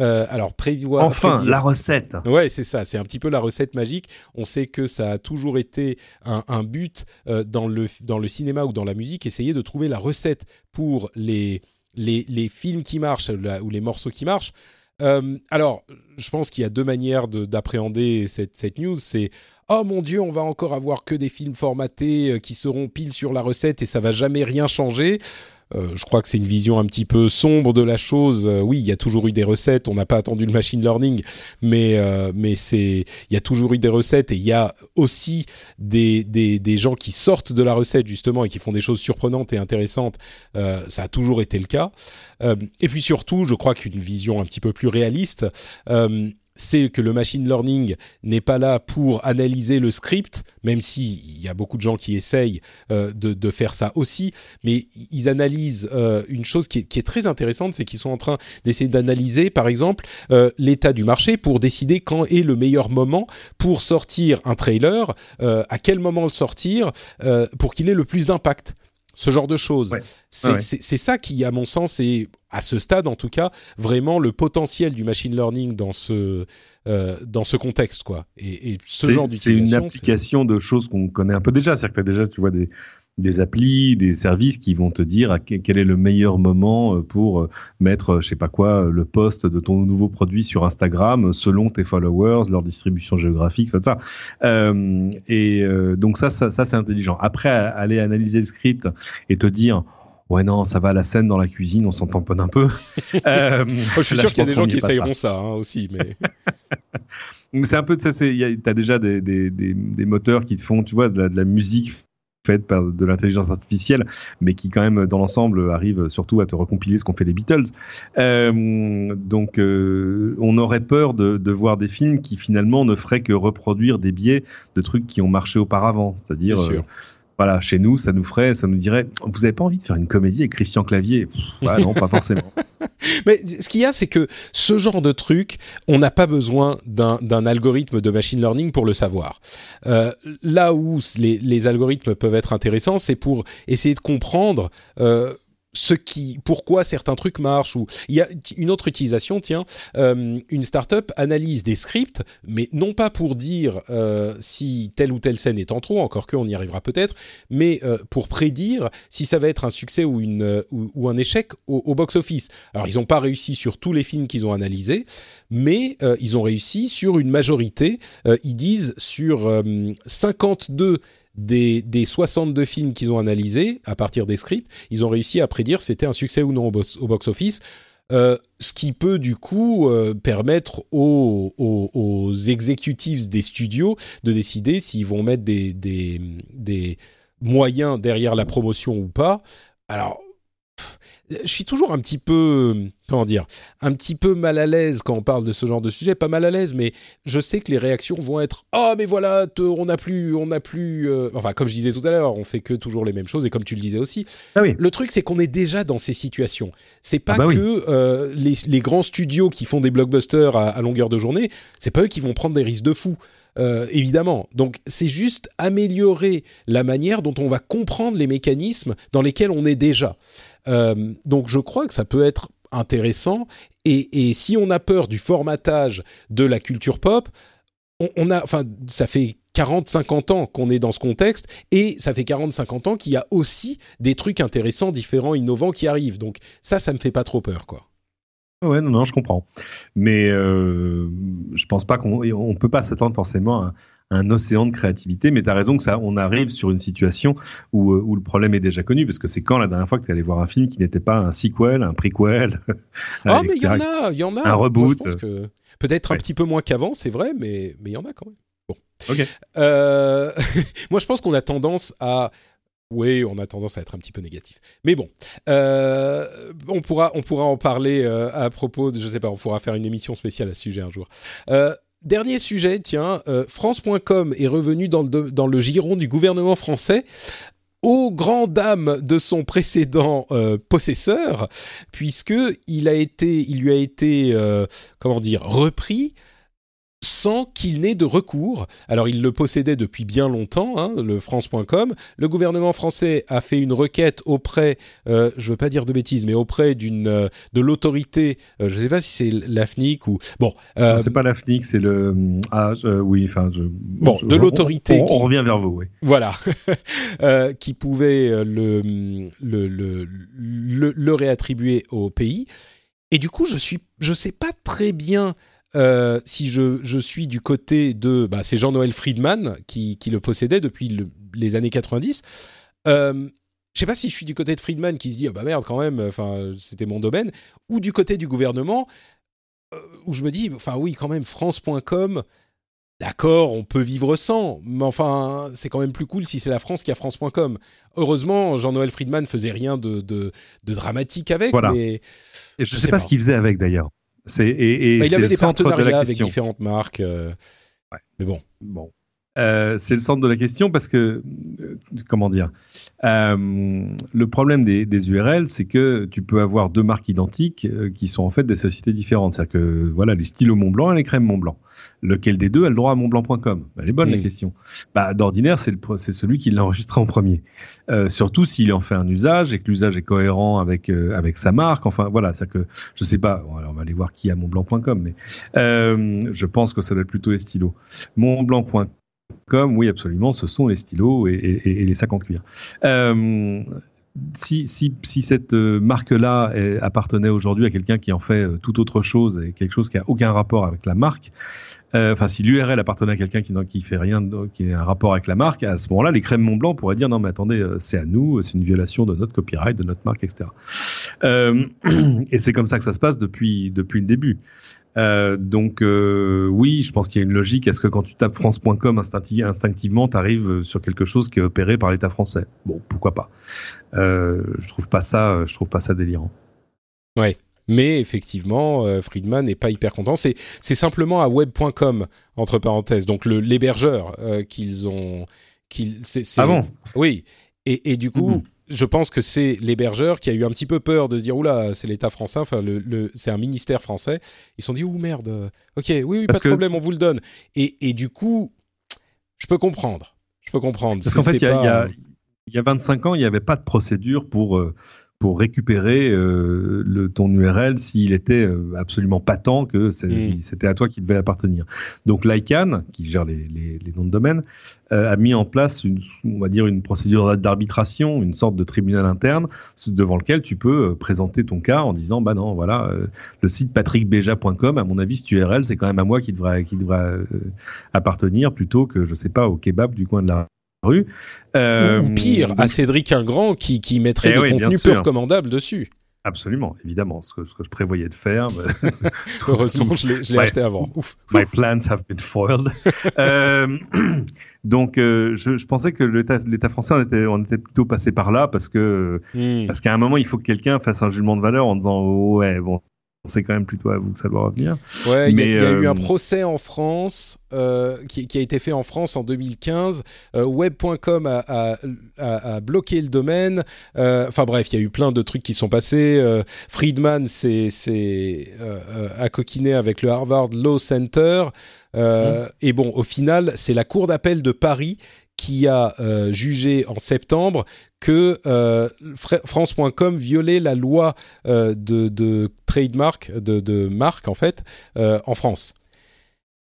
Euh, alors prévoir. Enfin, prédire... la recette. Ouais, c'est ça. C'est un petit peu la recette magique. On sait que ça a toujours été un, un but euh, dans le dans le cinéma ou dans la musique, essayer de trouver la recette pour les les, les films qui marchent ou les morceaux qui marchent. Euh, alors, je pense qu'il y a deux manières d'appréhender cette, cette, news. C'est oh mon dieu, on va encore avoir que des films formatés euh, qui seront pile sur la recette et ça va jamais rien changer. Euh, je crois que c'est une vision un petit peu sombre de la chose. Euh, oui, il y a toujours eu des recettes. On n'a pas attendu le machine learning, mais euh, mais c'est il y a toujours eu des recettes et il y a aussi des, des, des gens qui sortent de la recette justement et qui font des choses surprenantes et intéressantes. Ça a toujours été le cas. Et puis surtout, je crois qu'une vision un petit peu plus réaliste c'est que le machine learning n'est pas là pour analyser le script, même s'il y a beaucoup de gens qui essayent euh, de, de, faire ça aussi, mais ils analysent euh, une chose qui est, qui est, très intéressante, c'est qu'ils sont en train d'essayer d'analyser, par exemple, euh, l'état du marché pour décider quand est le meilleur moment pour sortir un trailer, euh, à quel moment le sortir, euh, pour qu'il ait le plus d'impact ce genre de choses. Ouais. C'est ouais. ça qui, à mon sens, est à ce stade en tout cas vraiment le potentiel du machine learning dans ce euh, dans ce contexte quoi. Et, et ce genre d'utilisation. C'est une application de choses qu'on connaît un peu déjà, c'est-à-dire que déjà tu vois des des applis, des services qui vont te dire quel est le meilleur moment euh, pour mettre, je sais pas quoi, le post de ton nouveau produit sur Instagram selon tes followers, leur distribution géographique, tout ça. Euh, et euh, donc ça, ça, ça c'est intelligent. Après, aller analyser le script et te dire ouais non ça va la scène dans la cuisine on s'en tamponne un peu euh, je suis sûr qu'il y a des gens qui essayeront ça, ça hein, aussi mais c'est un peu de ça t'as déjà des, des, des, des, moteurs qui te font tu vois de la, de la musique faite par de l'intelligence artificielle, mais qui quand même dans l'ensemble arrive surtout à te recompiler ce qu'ont fait les Beatles. Euh, donc euh, on aurait peur de, de, voir des films qui finalement ne feraient que reproduire des biais de trucs qui ont marché auparavant, c'est-à-dire euh, voilà, chez nous, ça nous ferait, ça nous dirait, vous n'avez pas envie de faire une comédie avec Christian Clavier? Ouais, Non, pas forcément. Mais ce qu'il y a, c'est que ce genre de truc, on n'a pas besoin d'un algorithme de machine learning pour le savoir. Euh, là où les, les, algorithmes peuvent être intéressants, c'est pour essayer de comprendre. Euh, ce qui, pourquoi certains trucs marchent ou il y a une autre utilisation. Tiens, euh, une startup analyse des scripts, mais non pas pour dire euh, si telle ou telle scène est en trop, encore que on y arrivera peut-être, mais euh, pour prédire si ça va être un succès ou une ou, un échec au, box-office. Alors ils n'ont pas réussi sur tous les films qu'ils ont analysés, mais euh, ils ont réussi sur une majorité. Ils disent sur euh, 52 des, des 62 films qu'ils ont analysés à partir des scripts, ils ont réussi à prédire c'était un succès ou non au, box- au box-office. Euh, ce qui peut du coup euh, permettre aux, aux, aux executives des studios de décider s'ils vont mettre des, des, des moyens derrière la promotion ou pas. Alors, je suis toujours un petit peu, comment dire, un petit peu mal à l'aise quand on parle de ce genre de sujet. Pas mal à l'aise, mais je sais que les réactions vont être oh mais voilà, te- on n'a plus, on n'a plus. euh, Enfin, comme je disais tout à l'heure, on fait que toujours les mêmes choses et comme tu le disais aussi. Ah oui. Le truc, c'est qu'on est déjà dans ces situations. C'est pas Ah bah oui. que euh, les, les grands studios qui font des blockbusters à, à longueur de journée, c'est pas eux qui vont prendre des risques de fou. Euh, évidemment. Donc c'est juste améliorer la manière dont on va comprendre les mécanismes dans lesquels on est déjà. Euh, donc je crois que ça peut être intéressant. Et, si on a peur du formatage de la culture pop, on, a, enfin, ça fait 40-50 ans qu'on est dans ce contexte, et ça fait 40-50 ans qu'il y a aussi des trucs intéressants, différents, innovants qui arrivent. Donc ça, ça me fait pas trop peur, quoi. Ouais, non, non, je comprends. Mais euh, je pense pas qu'on on peut pas s'attendre forcément à un océan de créativité. Mais tu as raison que ça, on arrive sur une situation où, euh, où le problème est déjà connu, parce que c'est quand la dernière fois que tu allé voir un film qui n'était pas un sequel, un prequel Ah, mais il y en a, il y en a. Un reboot. que peut-être un petit peu moins qu'avant, c'est vrai, mais mais il y en a quand même. Bon. Ok. Euh, moi, je pense qu'on a tendance à oui, on a tendance à être un petit peu négatif. Mais bon, euh, on, pourra, on pourra en parler euh, à propos de, je sais pas, on pourra faire une émission spéciale à ce sujet un jour. Euh, dernier sujet, tiens, euh, France.com est revenu dans le, giron du gouvernement français. Aux grand dames de son précédent euh, possesseur, puisque il a été, il lui a été, euh, comment dire, repris sans qu'il n'ait de recours. Alors il le possédait depuis bien longtemps, hein, le France.com. Le gouvernement français a fait une requête auprès, euh, je veux pas dire de bêtises, mais auprès d'une euh, de l'autorité, euh, je sais pas si c'est l'AFNIC ou bon, euh, C'est pas la FNIC, c'est le. Ah, oui, enfin. Je... Bon, je- de l'autorité On, revient vers vous, oui. voilà, euh, qui pouvait le, le, le, le, le réattribuer au pays. Et du coup, je suis, je sais pas très bien euh, si je, je suis du côté de, bah, c'est Jean-Noël Friedman qui, qui le possédait depuis le- les années 90. Euh, je sais pas si je suis du côté de Friedman qui se dit ah bah merde quand même, enfin c'était mon domaine, ou du côté du gouvernement euh, où je me dis enfin oui quand même France.com D'accord, on peut vivre sans, mais enfin, c'est quand même plus cool si c'est la France qui a France.com. Heureusement, Jean-Noël Friedman faisait rien de, de, de dramatique avec, Voilà. mais Et je, Je sais sais pas, pas. ce qu'il faisait avec d'ailleurs. C'est et, et bah, il avait des de partenariats la avec différentes marques. euh, Ouais. Mais bon, Bon. Euh, c'est le centre de la question parce que, euh, comment dire, euh, le problème des, des URL, c'est que tu peux avoir deux marques identiques euh, qui sont en fait des sociétés différentes. C'est-à-dire que, voilà, les stylos Montblanc et les crèmes Montblanc. Lequel des deux a le droit à montblanc.com Elle est bonne la Mm. question. Bah, d'ordinaire, c'est celui qui l'a enregistré en premier. Euh, surtout s'il en fait un usage et que l'usage est cohérent avec euh, avec sa marque. Enfin, voilà, c'est que je sais pas. Bon, alors, on va aller voir qui a montblanc.com, mais euh, je pense que ça doit être plutôt les stylos. Montblanc.com, oui, absolument, ce sont les stylos et, les sacs en cuir. Euh, si, si, si cette euh, marque-là est- appartenait aujourd'hui à quelqu'un qui en fait euh, tout autre chose et quelque chose qui a aucun rapport avec la marque, euh, enfin si l'URL appartenait à quelqu'un qui qui fait rien, qui a un rapport avec la marque, à ce moment-là, les crèmes Montblanc pourraient dire non mais attendez, euh, c'est à nous, c'est une violation de notre copyright, de notre marque, etc. Euh, et c'est comme ça que ça se passe depuis depuis le début. Euh, donc euh, oui, je pense qu'il y a une logique. Est-ce que quand tu tapes France.com instincti- instinctivement, tu arrives sur quelque chose qui est opéré par l'État français Bon, pourquoi pas euh, Je trouve pas ça, je trouve pas ça délirant. mais effectivement, euh, Friedman n'est pas hyper content. C'est simplement à web.com entre parenthèses, donc le l'hébergeur euh, qu'ils ont, qu'ils, c'est, Ah bon? Oui, et, et du coup. Mhm. Je pense que c'est l'hébergeur qui a eu un petit peu peur de se dire oula c'est l'État français enfin le, le- c'est un ministère français. Ils se sont dit ouh merde euh, ok oui, oui pas de que- problème on vous le donne. Et, et du coup je peux comprendre. Je peux comprendre. Parce qu'en fait, il y, pas- y a, y a 25 ans, il n'y avait pas de procédure pour euh, pour récupérer euh, le, ton URL s'il était euh, absolument patent que Mm. c'était à toi qui devait appartenir. Donc l'ICANN, qui gère les, les- les noms de domaine, euh, a mis en place une, on va dire une procédure d'arbitration, une sorte de tribunal interne devant lequel tu peux euh, présenter ton cas en disant bah non voilà euh, le site patrickbeja.com à mon avis cette URL c'est quand même à moi qui devrait qui devrait euh, appartenir plutôt que je sais pas au kebab du coin de la rue. Euh, Ou pire, donc- à Cédric Ingrand qui, qui mettrait Eh des oui, contenus peu recommandables dessus. Absolument, évidemment, ce que, ce que je prévoyais de faire. Heureusement, je l'ai acheté avant. Ouf. My plans have been foiled. Euh, donc, euh, je, je pensais que l'État français, on était, on était plutôt passé par là parce que Hmm. parce qu'à un moment, il faut que quelqu'un fasse un jugement de valeur en disant oh, ouais, bon, c'est quand même plutôt à vous que ça doit revenir. Ouais, il y, a- y eu euh, un procès en France euh, qui, qui a été fait en France en 2015. Euh, Web.com a, a- a- a bloqué le domaine. Euh, Enfin bref, il y a eu plein de trucs qui sont passés. Euh, Friedman s'est a coquiné avec le Harvard Law Center. Euh, Et bon, au final, c'est la Cour d'appel de Paris qui a euh, jugé en septembre que euh, Fra- France.com violait la loi euh, de, de trademark, de, de marque en fait, en France.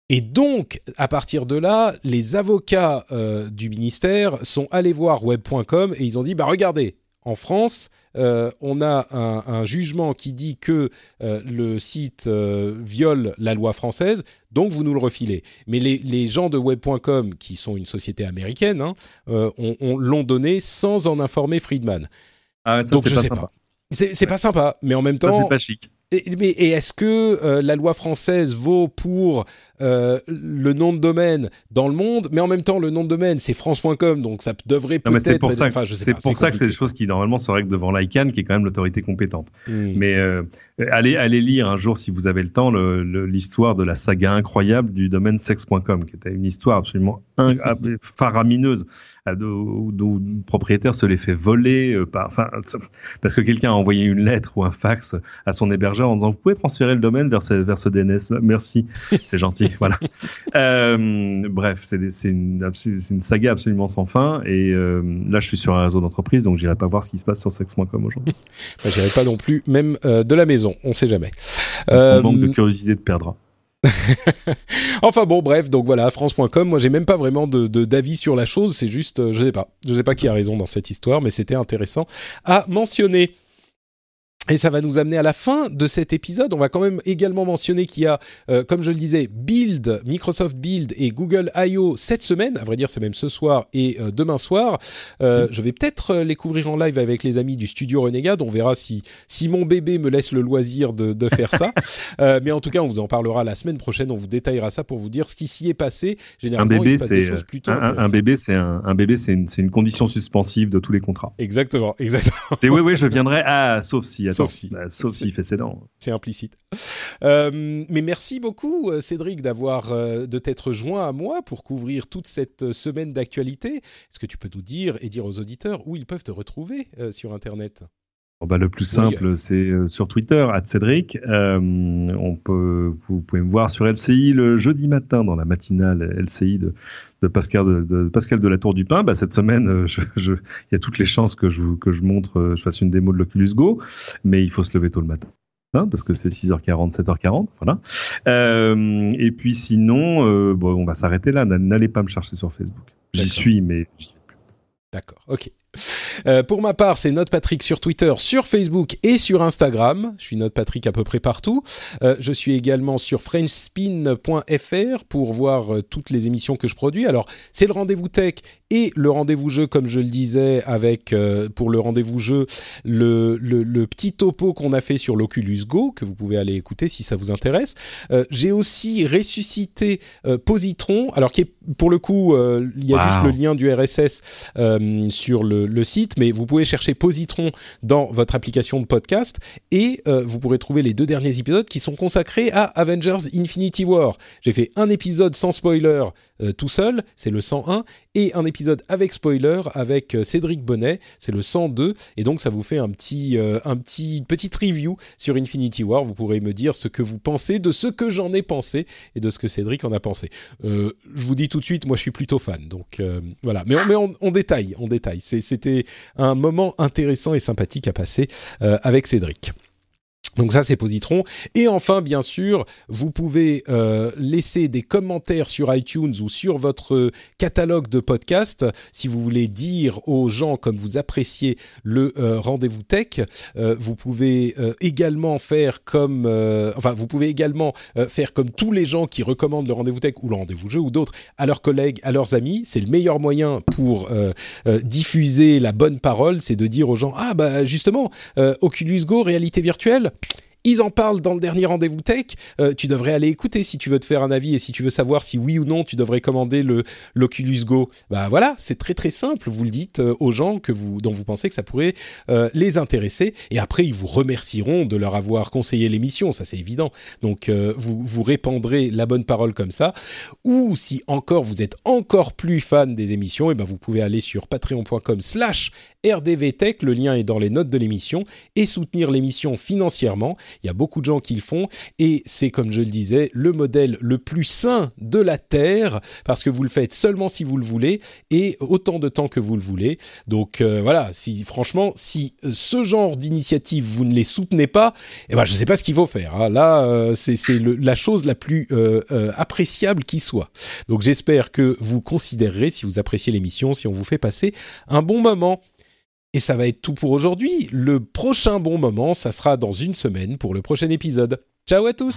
Et donc, à partir de là, les avocats du ministère sont allés voir web.com et ils ont dit, bah regardez, en France, euh, on a un, un jugement qui dit que euh, le site euh, viole la loi française, donc vous nous le refilez. Mais les, les gens de web.com, qui sont une société américaine, hein, on, on l'ont donné sans en informer Friedman. Ah, ça, donc je pas sais sympa. pas. C'est pas sympa, mais en même temps, c'est pas chic. Et, mais et est-ce que euh, la loi française vaut pour euh, le nom de domaine dans le monde, mais en même temps le nom de domaine c'est France.com, donc ça devrait mais c'est peut-être. pour ça, enfin, c'est pour ça que c'est des choses qui normalement se règlent devant l'ICANN, qui est quand même l'autorité compétente. Hmm. Mais euh, allez, allez lire un jour, si vous avez le temps, l'histoire de la saga incroyable du domaine sex.com, qui était une histoire absolument in- faramineuse, euh, d'où d'où le propriétaire se les fait voler, euh, par, enfin, parce que quelqu'un a envoyé une lettre ou un fax à son hébergeur en disant vous pouvez transférer le domaine vers ce, vers ce DNS, merci, c'est gentil, voilà. Euh, bref, c'est une, une saga absolument sans fin, et euh, là je suis sur un réseau d'entreprise, donc j'irai pas voir ce qui se passe sur sex.com aujourd'hui. Enfin, J'irai pas non plus, même euh, de la maison, on sait jamais. On Euh, manque de curiosité de perdre. enfin bon, bref, donc voilà, France.com. Moi, j'ai même pas vraiment de d'avis sur la chose. C'est juste, euh, je sais pas, je sais pas qui a raison dans cette histoire, mais c'était intéressant à mentionner. Et ça va nous amener à la fin de cet épisode. On va quand même également mentionner qu'il y a, euh, comme je le disais, Build, Microsoft Build et Google I.O. cette semaine. À vrai dire, c'est même ce soir et euh, demain soir. Euh, Je vais peut-être euh, les couvrir en live avec les amis du studio Renegade. On verra si, si mon bébé me laisse le loisir de, de faire ça. Euh, mais en tout cas, on vous en parlera la semaine prochaine. On vous détaillera ça pour vous dire ce qui s'y est passé. Un Généralement, il bébé, se passe des c'est choses plutôt un, un- un bébé, c'est un, un bébé, c'est une, c'est une condition suspensive de tous les contrats. Exactement, exactement. Et oui, oui, je viendrai. Ah, sauf si, Sauf si. Bah, sauf s'il fait ses dents. c'est implicite. Euh, mais merci beaucoup, euh, Cédric, d'avoir euh, de t'être joint à moi pour couvrir toute cette semaine d'actualité. Est-ce que tu peux nous dire et dire aux auditeurs où ils peuvent te retrouver euh, sur Internet? Bah, le plus simple, c'est euh, sur Twitter, Cédric. Euh, on peut, vous pouvez me voir sur LCI le jeudi matin dans la matinale LCI de, de Pascal de, de Pascal de la Tour du Pin. Bah, cette semaine, euh, il y a toutes les chances que je vous- que je montre, je fasse une démo de l'Oculus Go, mais il faut se lever tôt le matin. parce que c'est 6h40, 7h40, voilà. Euh, et puis sinon, euh, bon, on va s'arrêter là. N'allez pas me chercher sur Facebook. J'y suis, mais j'y- D'accord, ok. Euh, pour ma part, c'est Note Patrick sur Twitter, sur Facebook et sur Instagram. Je suis Note Patrick à peu près partout. Euh, je suis également sur FrenchSpin.fr pour voir euh, toutes les émissions que je produis. Alors, c'est le rendez-vous tech et le rendez-vous jeu, comme je le disais, avec pour le rendez-vous jeu le, le, le petit topo qu'on a fait sur l'Oculus Go que vous pouvez aller écouter si ça vous intéresse. J'ai aussi ressuscité Positron, alors qui est pour le coup, il y a Wow. juste le lien du RSS sur le, le site, mais vous pouvez chercher Positron dans votre application de podcast et euh, vous pourrez trouver les deux derniers épisodes qui sont consacrés à Avengers Infinity War. J'ai fait un épisode sans spoiler euh, tout seul, c'est le 101, et un épisode avec spoiler avec euh, Cédric Bonnet, c'est le 102, et donc ça vous fait un petit, un petit petite review sur Infinity War. Vous pourrez me dire ce que vous pensez de ce que j'en ai pensé et de ce que Cédric en a pensé. Je vous dis tout de suite, moi je suis plutôt fan, donc voilà. Mais on, mais on, on détaille, on détaille. C'est c'était un moment intéressant et sympathique à passer avec Cédric. Donc ça c'est Positron. Et enfin bien sûr, vous pouvez euh, laisser des commentaires sur iTunes ou sur votre catalogue de podcasts si vous voulez dire aux gens comme vous appréciez le euh, rendez-vous tech. Euh, vous pouvez également faire comme, enfin vous pouvez également faire comme tous les gens qui recommandent le rendez-vous tech ou le rendez-vous jeu ou d'autres à leurs collègues, à leurs amis. C'est le meilleur moyen pour diffuser la bonne parole, c'est de dire aux gens ah bah justement Oculus Go réalité virtuelle ils en parlent dans le dernier rendez-vous tech. Euh, tu devrais aller écouter si tu veux te faire un avis et si tu veux savoir si oui ou non tu devrais commander le l'Oculus Go. Bah voilà, c'est très très simple. Vous le dites euh, aux gens que vous dont vous pensez que ça pourrait euh, les intéresser et après ils vous remercieront de leur avoir conseillé l'émission. Ça c'est évident. Donc vous vous répandrez la bonne parole comme ça. Ou si encore vous êtes encore plus fan des émissions, eh ben vous pouvez aller sur patreon.com/slash rdvtech. Le lien est dans les notes de l'émission et soutenir l'émission financièrement. Il y a beaucoup de gens qui le font et c'est, comme je le disais, le modèle le plus sain de la Terre parce que vous le faites seulement si vous le voulez et autant de temps que vous le voulez. Donc euh, voilà, si franchement, si euh, ce genre d'initiative vous ne les soutenez pas, eh ben je ne sais pas ce qu'il faut faire. Hein. Là, euh, c'est la chose la plus appréciable qui soit. Donc j'espère que vous considérerez, si vous appréciez l'émission, si on vous fait passer un bon moment. Et ça va être tout pour aujourd'hui. Le prochain bon moment, ça sera dans une semaine pour le prochain épisode. Ciao à tous